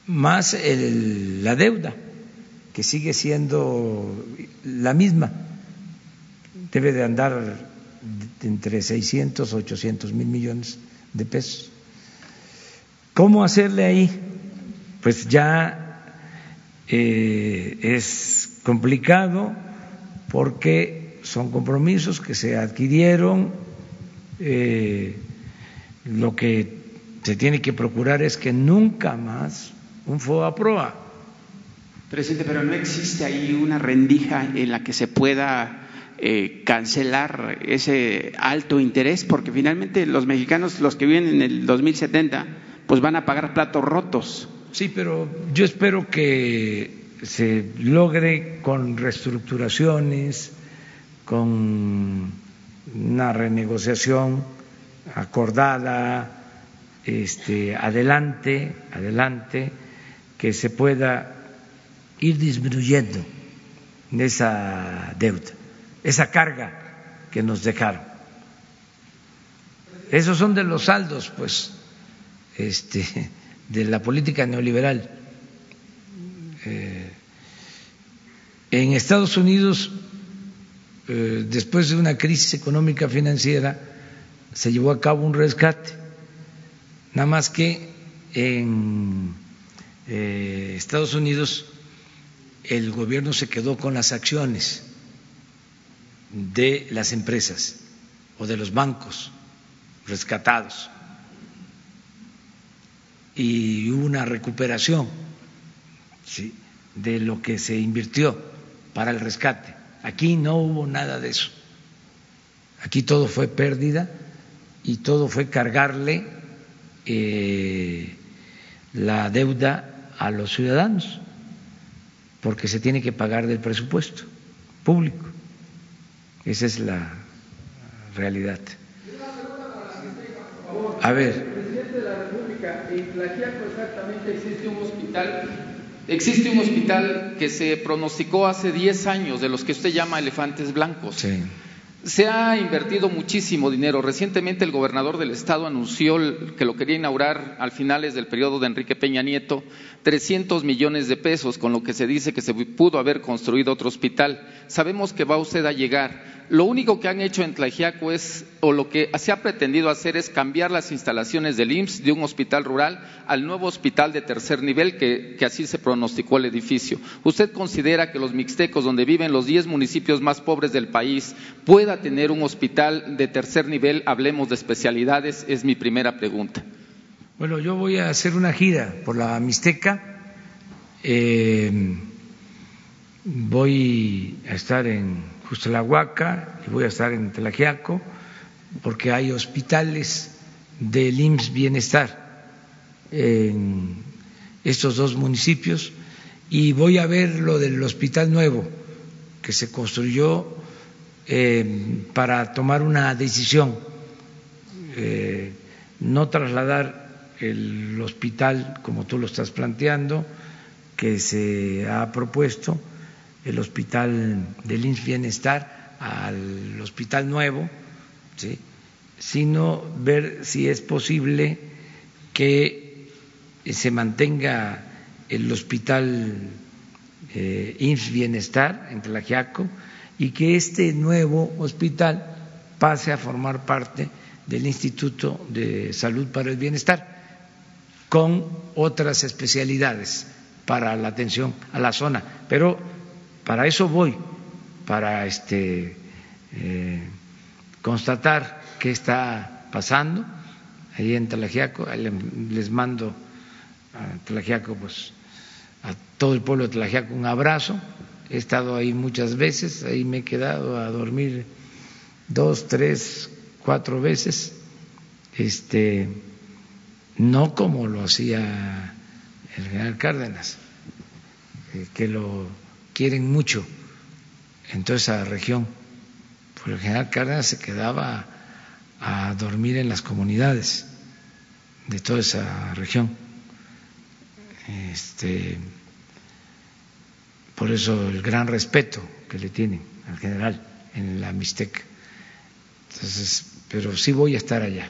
Más el, la deuda, que sigue siendo la misma, debe de andar entre 600 y 800 mil millones de pesos. ¿Cómo hacerle ahí? Pues ya eh, es complicado porque son compromisos que se adquirieron. Eh, lo que se tiene que procurar es que nunca más un FOA proa. Presidente, pero no existe ahí una rendija en la que se pueda eh, cancelar ese alto interés, porque finalmente los mexicanos, los que viven en el 2070, pues van a pagar platos rotos. Sí, pero yo espero que se logre con reestructuraciones, con una renegociación acordada, este, adelante, adelante, que se pueda ir disminuyendo esa deuda esa carga que nos dejaron. Esos son de los saldos, pues, este, de la política neoliberal. Eh, en Estados Unidos, eh, después de una crisis económica financiera, se llevó a cabo un rescate, nada más que en eh, Estados Unidos el gobierno se quedó con las acciones de las empresas o de los bancos rescatados y hubo una recuperación de lo que se invirtió para el rescate. Aquí no hubo nada de eso. Aquí todo fue pérdida y todo fue cargarle eh, la deuda a los ciudadanos, porque se tiene que pagar del presupuesto público. Esa es la realidad. A ver. Presidente de la República, en Tlaxiaco exactamente existe un hospital, existe un hospital que se pronosticó hace 10 años, de los que usted llama elefantes blancos. Se ha invertido muchísimo dinero. Recientemente el gobernador del estado anunció que lo quería inaugurar al finales del periodo de Enrique Peña Nieto, 300 millones de pesos, con lo que se dice que se pudo haber construido otro hospital. Sabemos que va usted a llegar lo único que han hecho en Tlajiaco es, o lo que se ha pretendido hacer es cambiar las instalaciones del IMSS de un hospital rural al nuevo hospital de tercer nivel, que, así se pronosticó el edificio. ¿Usted considera que los mixtecos, donde viven los diez municipios más pobres del país, pueda tener un hospital de tercer nivel? Hablemos de especialidades, es mi primera pregunta. Bueno, yo voy a hacer una gira por la Mixteca. Eh, voy a estar en Huaca y voy a estar en Tlajiaco porque hay hospitales del IMSS Bienestar en estos dos municipios y voy a ver lo del hospital nuevo que se construyó eh, para tomar una decisión, eh, no trasladar el hospital como tú lo estás planteando, que se ha propuesto, el hospital del INS Bienestar al hospital nuevo, sino ver si es posible que se mantenga el hospital eh, INS Bienestar en Tlajiaco y que este nuevo hospital pase a formar parte del Instituto de Salud para el Bienestar con otras especialidades para la atención a la zona. Pero para eso voy, para este, eh, constatar qué está pasando ahí en Talajiaco. Les mando a Tlajiaco, pues a todo el pueblo de Tlajiaco un abrazo. He estado ahí muchas veces, ahí me he quedado a dormir dos, tres, cuatro veces. Este, no como lo hacía el general Cárdenas, eh, que lo quieren mucho en toda esa región. Porque el general Cárdenas se quedaba a dormir en las comunidades de toda esa región. Este, por eso el gran respeto que le tienen al general en la Mixteca. Entonces, pero sí voy a estar allá.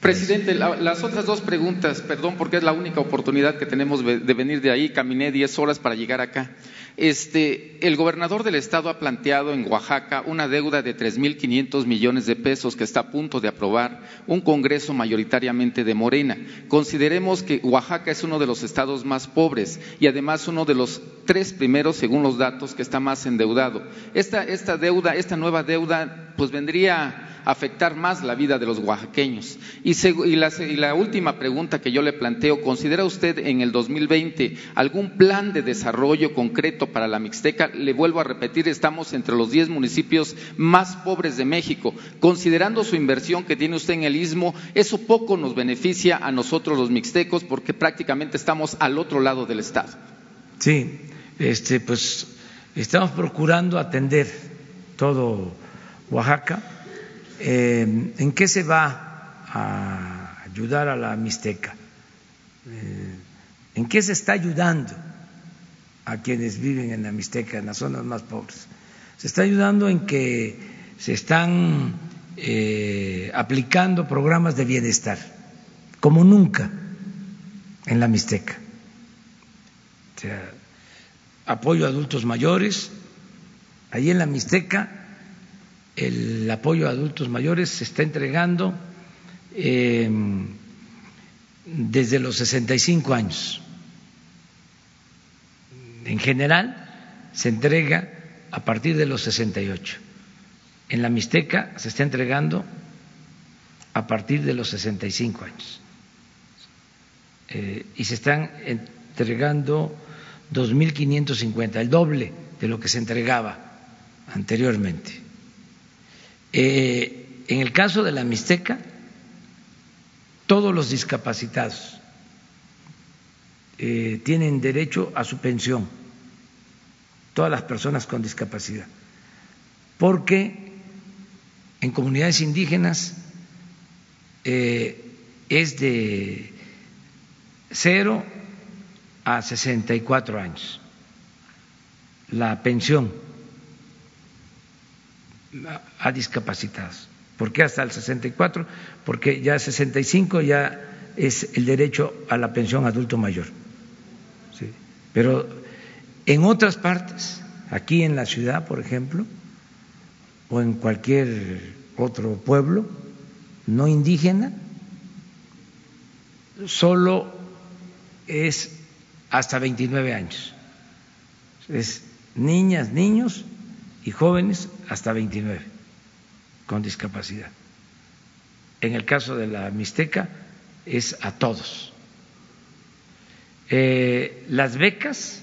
Presidente, las otras dos preguntas, perdón, porque es la única oportunidad que tenemos de venir de ahí. Caminé diez horas para llegar acá. Este, el gobernador del estado ha planteado en Oaxaca una deuda de 3.500 millones de pesos que está a punto de aprobar un Congreso mayoritariamente de Morena. Consideremos que Oaxaca es uno de los estados más pobres y además uno de los tres primeros, según los datos, que está más endeudado. Esta, esta deuda, esta nueva deuda, pues vendría afectar más la vida de los oaxaqueños. Y, la, última pregunta que yo le planteo, ¿considera usted en el 2020 algún plan de desarrollo concreto para la Mixteca? Le vuelvo a repetir, estamos entre los 10 municipios más pobres de México. Considerando su inversión que tiene usted en el istmo, eso poco nos beneficia a nosotros los mixtecos porque prácticamente estamos al otro lado del Estado. Sí, este, pues estamos procurando atender todo Oaxaca eh, ¿En qué se va a ayudar a la Mixteca? Eh, ¿En qué se está ayudando a quienes viven en la Mixteca, en las zonas más pobres? Se está ayudando en que se están eh, aplicando programas de bienestar, como nunca en la Mixteca. O sea, apoyo a adultos mayores. Allí en la Mixteca el apoyo a adultos mayores se está entregando em, desde los 65 años. En general se entrega a partir de los 68. En la Mixteca se está entregando a partir de los 65 años. Eh, y se están entregando 2.550, el doble de lo que se entregaba anteriormente. Eh, en el caso de la Mixteca, todos los discapacitados eh, tienen derecho a su pensión, todas las personas con discapacidad, porque en comunidades indígenas eh, es de cero a 64 años la pensión a discapacitados. ¿Por qué hasta el 64? Porque ya 65 ya es el derecho a la pensión adulto mayor. Pero en otras partes, aquí en la ciudad, por ejemplo, o en cualquier otro pueblo no indígena, solo es hasta 29 años. Es niñas, niños y jóvenes hasta 29 con discapacidad. En el caso de la Mixteca es a todos. Eh, las becas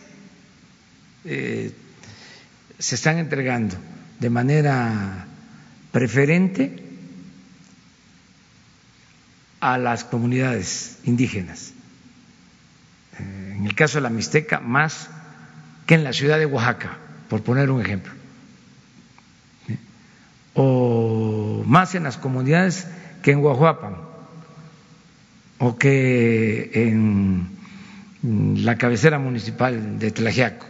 eh, se están entregando de manera preferente a las comunidades indígenas. Eh, en el caso de la Mixteca, más que en la ciudad de Oaxaca, por poner un ejemplo o más en las comunidades que en Guajuapan o que en la cabecera municipal de Tlajiaco,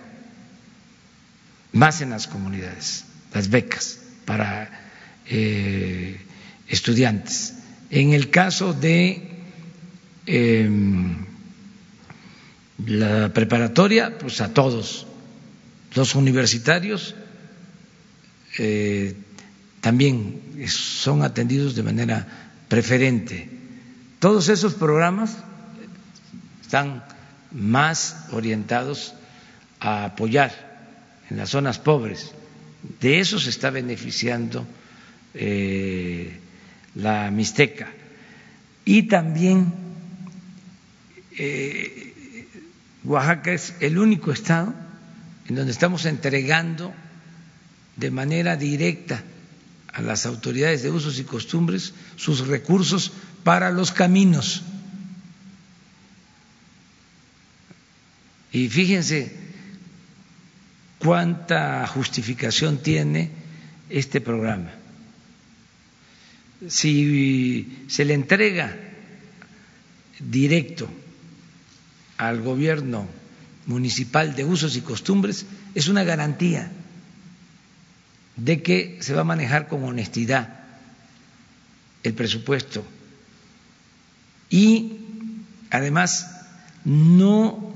más en las comunidades, las becas para eh, estudiantes. En el caso de em, la preparatoria, pues a todos, los universitarios eh, también son atendidos de manera preferente. Todos esos programas están más orientados a apoyar en las zonas pobres. De eso se está beneficiando eh, la Mixteca. Y también eh, Oaxaca es el único estado en donde estamos entregando de manera directa a las autoridades de usos y costumbres sus recursos para los caminos. Y fíjense cuánta justificación tiene este programa. Si se le entrega directo al gobierno municipal de usos y costumbres, es una garantía de que se va a manejar con honestidad el presupuesto y además no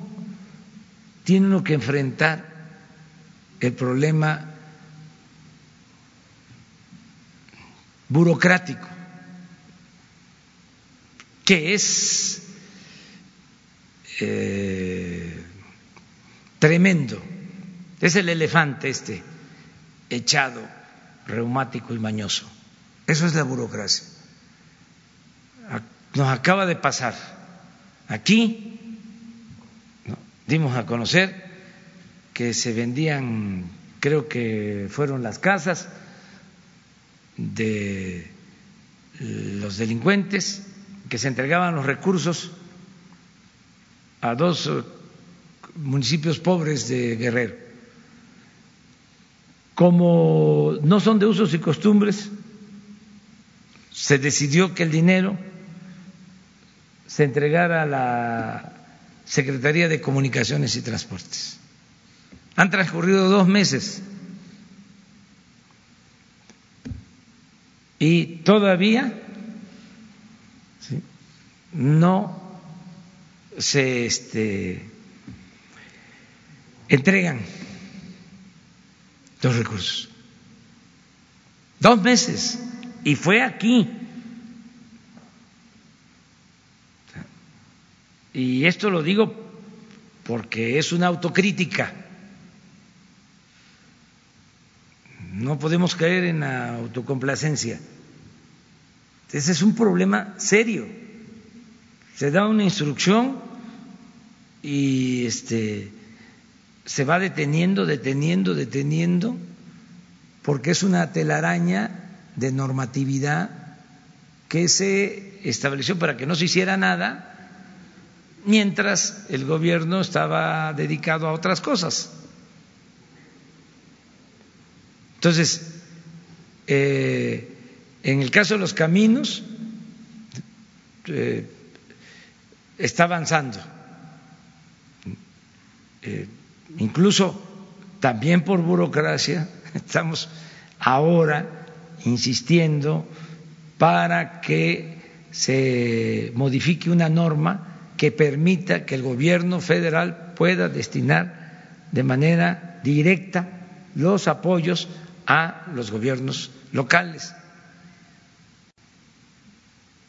tiene uno que enfrentar el problema burocrático, que es eh, tremendo. Es el elefante este echado, reumático y mañoso. Eso es la burocracia. Nos acaba de pasar. Aquí dimos a conocer que se vendían, creo que fueron las casas de los delincuentes, que se entregaban los recursos a dos municipios pobres de Guerrero. Como no son de usos y costumbres, se decidió que el dinero se entregara a la Secretaría de Comunicaciones y Transportes. Han transcurrido dos meses y todavía no se este, entregan los recursos. Dos meses. Y fue aquí. Y esto lo digo porque es una autocrítica. No podemos caer en la autocomplacencia. Ese es un problema serio. Se da una instrucción y este se va deteniendo, deteniendo, deteniendo, porque es una telaraña de normatividad que se estableció para que no se hiciera nada mientras el gobierno estaba dedicado a otras cosas. Entonces, eh, en el caso de los caminos, eh, está avanzando. Eh, incluso también por burocracia, [laughs] estamos ahora insistiendo para que se modifique una norma que permita que el gobierno federal pueda destinar de manera directa los apoyos a los gobiernos locales.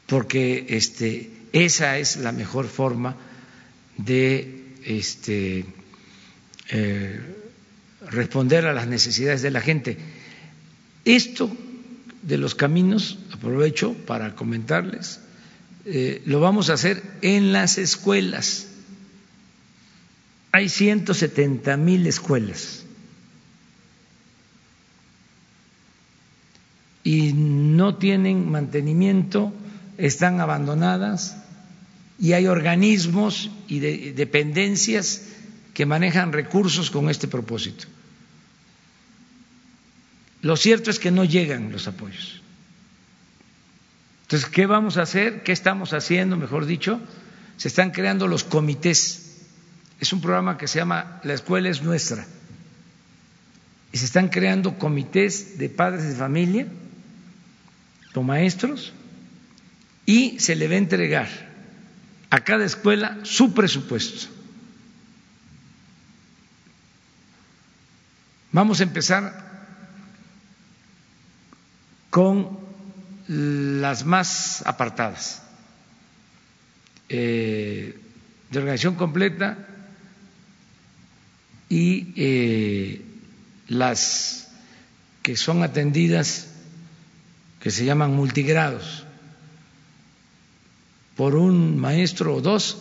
Porque este, esa es la mejor forma de este, eh, responder a las necesidades de la gente. Esto de los caminos, aprovecho para comentarles, eh, lo vamos a hacer en las escuelas. Hay 170 mil escuelas y no tienen mantenimiento, están abandonadas y hay organismos y dependencias que manejan recursos con este propósito. Lo cierto es que no llegan los apoyos. Entonces, ¿qué vamos a hacer? ¿Qué estamos haciendo, mejor dicho? Se están creando los comités. Es un programa que se llama La escuela es nuestra. Y se están creando comités de padres de familia, o maestros, y se le va a entregar a cada escuela su presupuesto. Vamos a empezar con las más apartadas, eh, de organización completa y eh, las que son atendidas, que se llaman multigrados, por un maestro o dos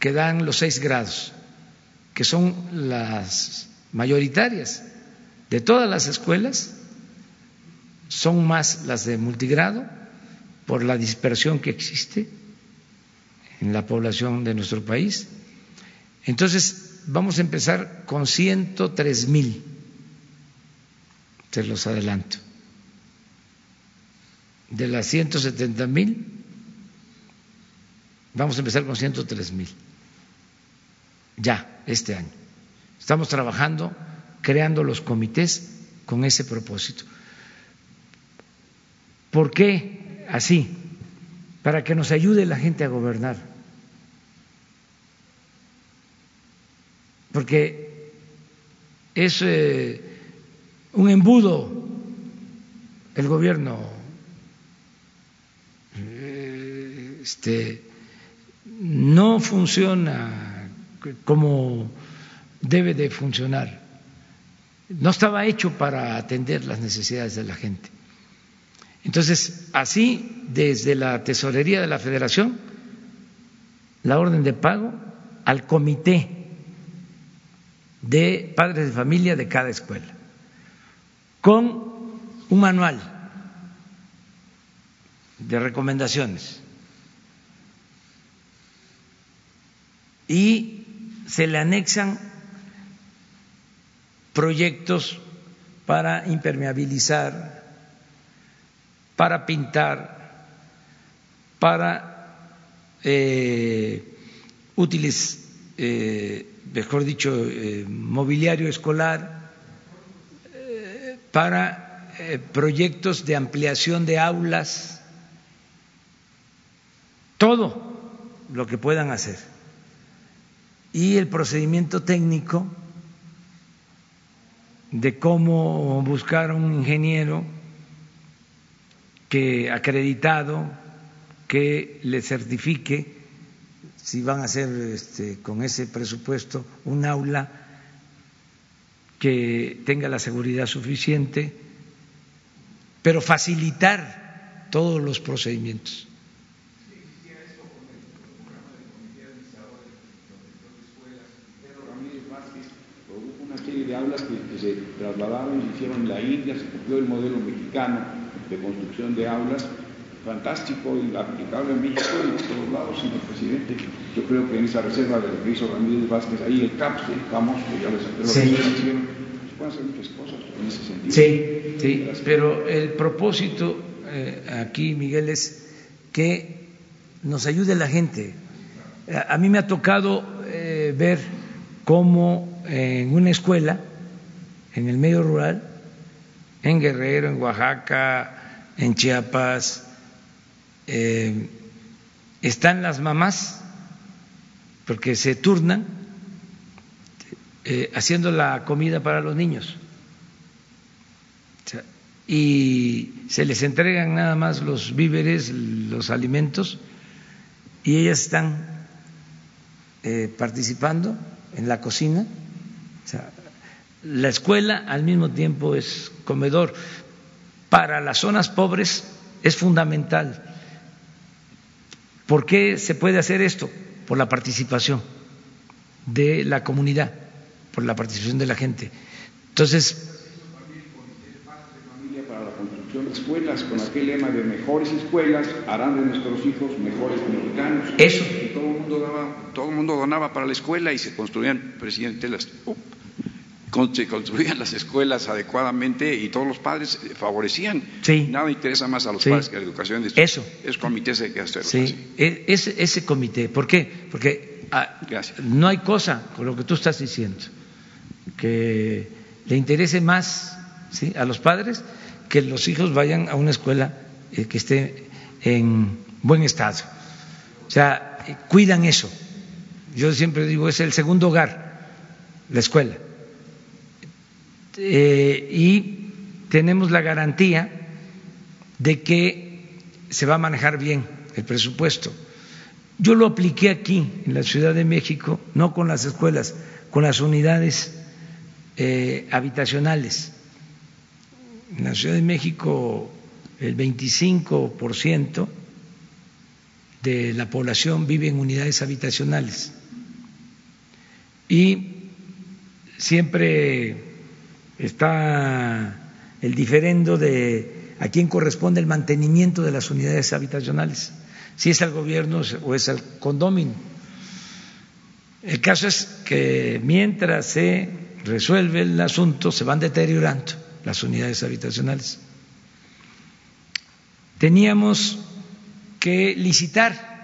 que dan los seis grados que son las mayoritarias de todas las escuelas, son más las de multigrado por la dispersión que existe en la población de nuestro país. Entonces, vamos a empezar con 103 mil, te los adelanto. De las 170 mil, vamos a empezar con 103 mil, ya, este año. Estamos trabajando, creando los comités con ese propósito. ¿Por qué así? Para que nos ayude la gente a gobernar. Porque es eh, un embudo el gobierno. Eh, este, no funciona como debe de funcionar. No estaba hecho para atender las necesidades de la gente. Entonces, así, desde la Tesorería de la Federación, la orden de pago al comité de padres de familia de cada escuela, con un manual de recomendaciones. Y se le anexan proyectos para impermeabilizar para pintar, para eh, útiles, eh, mejor dicho, eh, mobiliario escolar, para proyectos de ampliación de aulas, todo lo que puedan hacer. Y el procedimiento técnico de cómo buscar un ingeniero que acreditado que le certifique si van a hacer este, con ese presupuesto un aula que tenga la seguridad suficiente, pero facilitar todos los procedimientos. Una serie de aulas que, que se trasladaron y se hicieron en la India, se cumplió el modelo mexicano de construcción de aulas, fantástico y aplicable en México y en todos lados, señor presidente. Yo creo que en esa reserva de que hizo Ramírez Vázquez, ahí el CAPSE, vamos, que ya les sí. se pueden hacer muchas cosas en ese sentido. Sí, sí, pero el propósito eh, aquí, Miguel, es que nos ayude la gente. A mí me ha tocado eh, ver cómo en una escuela, en el medio rural, en Guerrero, en Oaxaca, en Chiapas, eh, están las mamás, porque se turnan eh, haciendo la comida para los niños. y se les entregan nada más los víveres, los alimentos, y ellas están eh, participando en la cocina. La escuela al mismo tiempo es comedor para las zonas pobres es fundamental. ¿Por qué se puede hacer esto? Por la participación de la comunidad, por la participación de la gente. Entonces, para la construcción de escuelas con aquel lema de mejores escuelas harán de nuestros hijos mejores mexicanos. Eso. Y todo el mundo daba, todo el mundo donaba para la escuela y se construían presidente las se construían las escuelas adecuadamente y todos los padres favorecían. Sí. Nada interesa más a los padres que la educación de Eso. Es comité ese que hacerlo. Sí, e, ese, ese comité. ¿Por qué? Porque ah, no hay cosa con lo que tú estás diciendo que le interese más ¿sí? a los padres que los hijos vayan a una escuela eh, que esté en buen estado. O sea, eh, cuidan eso. Yo siempre digo, es el segundo hogar, la escuela eh, y tenemos la garantía de que se va a manejar bien el presupuesto. Yo lo apliqué aquí, en la Ciudad de México, no con las escuelas, con las unidades eh, habitacionales. En la Ciudad de México el 25% de la población vive en unidades habitacionales y siempre está el diferendo de a quién corresponde el mantenimiento de las unidades habitacionales, si es al gobierno o es al condominio. El caso es que mientras se resuelve el asunto, se van deteriorando las unidades habitacionales. Teníamos que licitar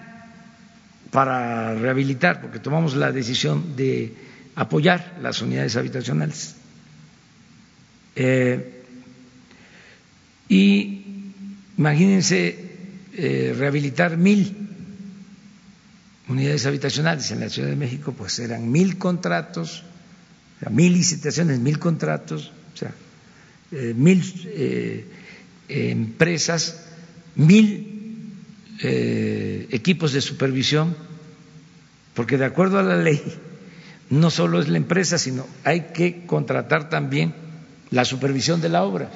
para rehabilitar, porque tomamos la decisión de apoyar las unidades habitacionales. Eh, y imagínense eh, rehabilitar mil unidades habitacionales en la Ciudad de México, pues eran mil contratos, mil licitaciones, mil contratos, o sea, eh, mil empresas, mil equipos de supervisión, porque de acuerdo a la ley no solo es la empresa, sino hay que contratar también la supervisión de la obra.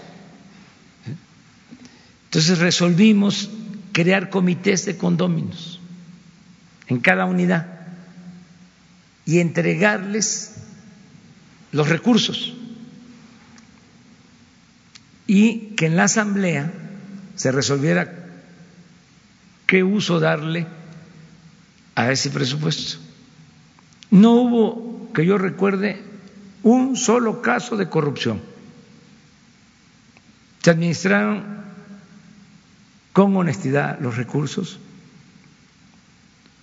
Entonces resolvimos crear comités de condóminos en cada unidad y entregarles los recursos y que en la asamblea se resolviera qué uso darle a ese presupuesto. No hubo, que yo recuerde, un solo caso de corrupción. Se administraron con honestidad los recursos,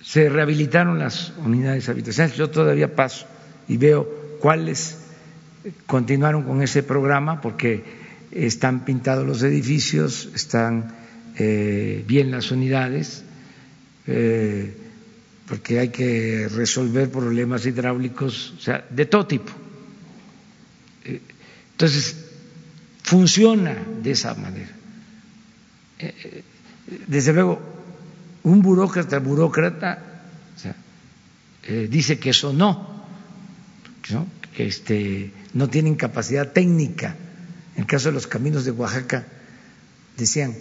se rehabilitaron las unidades habitacionales. Yo todavía paso y veo cuáles continuaron con ese programa porque están pintados los edificios, están eh, bien las unidades, eh, porque hay que resolver problemas hidráulicos, o sea, de todo tipo. Eh, entonces, funciona de esa manera. Desde luego, un burócrata, burócrata, dice que eso no, que este, no tienen capacidad técnica. En el caso de los caminos de Oaxaca, decían,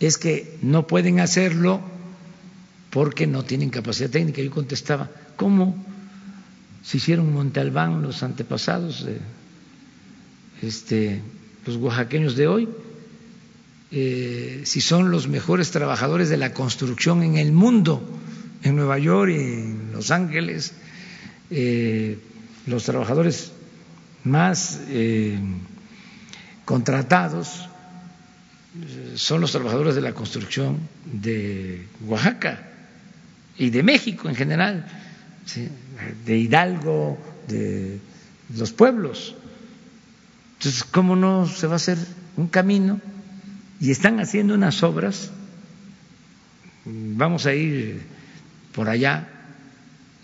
es que no pueden hacerlo porque no tienen capacidad técnica. Yo contestaba, ¿cómo se hicieron Monte Albán los antepasados, este, los oaxaqueños de hoy? Eh, si son los mejores trabajadores de la construcción en el mundo, en Nueva York y en Los Ángeles, eh, los trabajadores más eh, contratados son los trabajadores de la construcción de Oaxaca y de México en general, de Hidalgo, de los pueblos. Entonces, ¿cómo no se va a hacer un camino? Y están haciendo unas obras, vamos a ir por allá,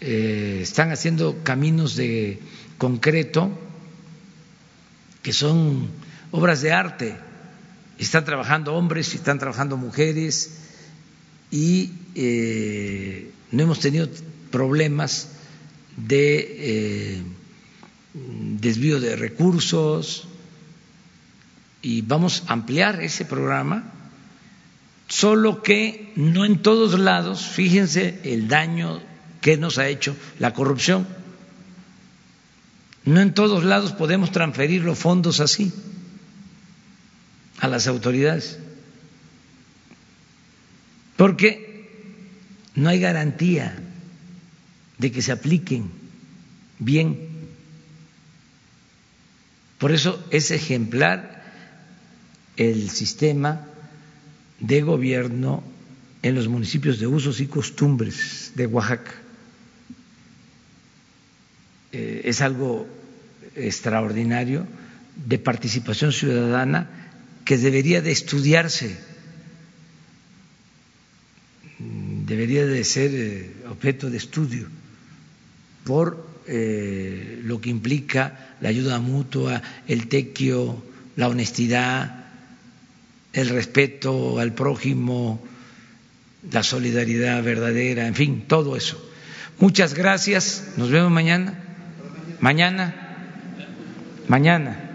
eh, están haciendo caminos de concreto que son obras de arte. Están trabajando hombres, están trabajando mujeres y eh, no hemos tenido problemas de eh, desvío de recursos y vamos a ampliar ese programa, solo que no en todos lados, fíjense el daño que nos ha hecho la corrupción, no en todos lados podemos transferir los fondos así a las autoridades, porque no hay garantía de que se apliquen bien. Por eso es ejemplar el sistema de gobierno en los municipios de usos y costumbres de Oaxaca. Eh, es algo extraordinario de participación ciudadana que debería de estudiarse, debería de ser eh, objeto de estudio por eh, lo que implica la ayuda mutua, el tequio, la honestidad, el respeto al prójimo, la solidaridad verdadera, en fin, todo eso. Muchas gracias, nos vemos mañana. Mañana, mañana.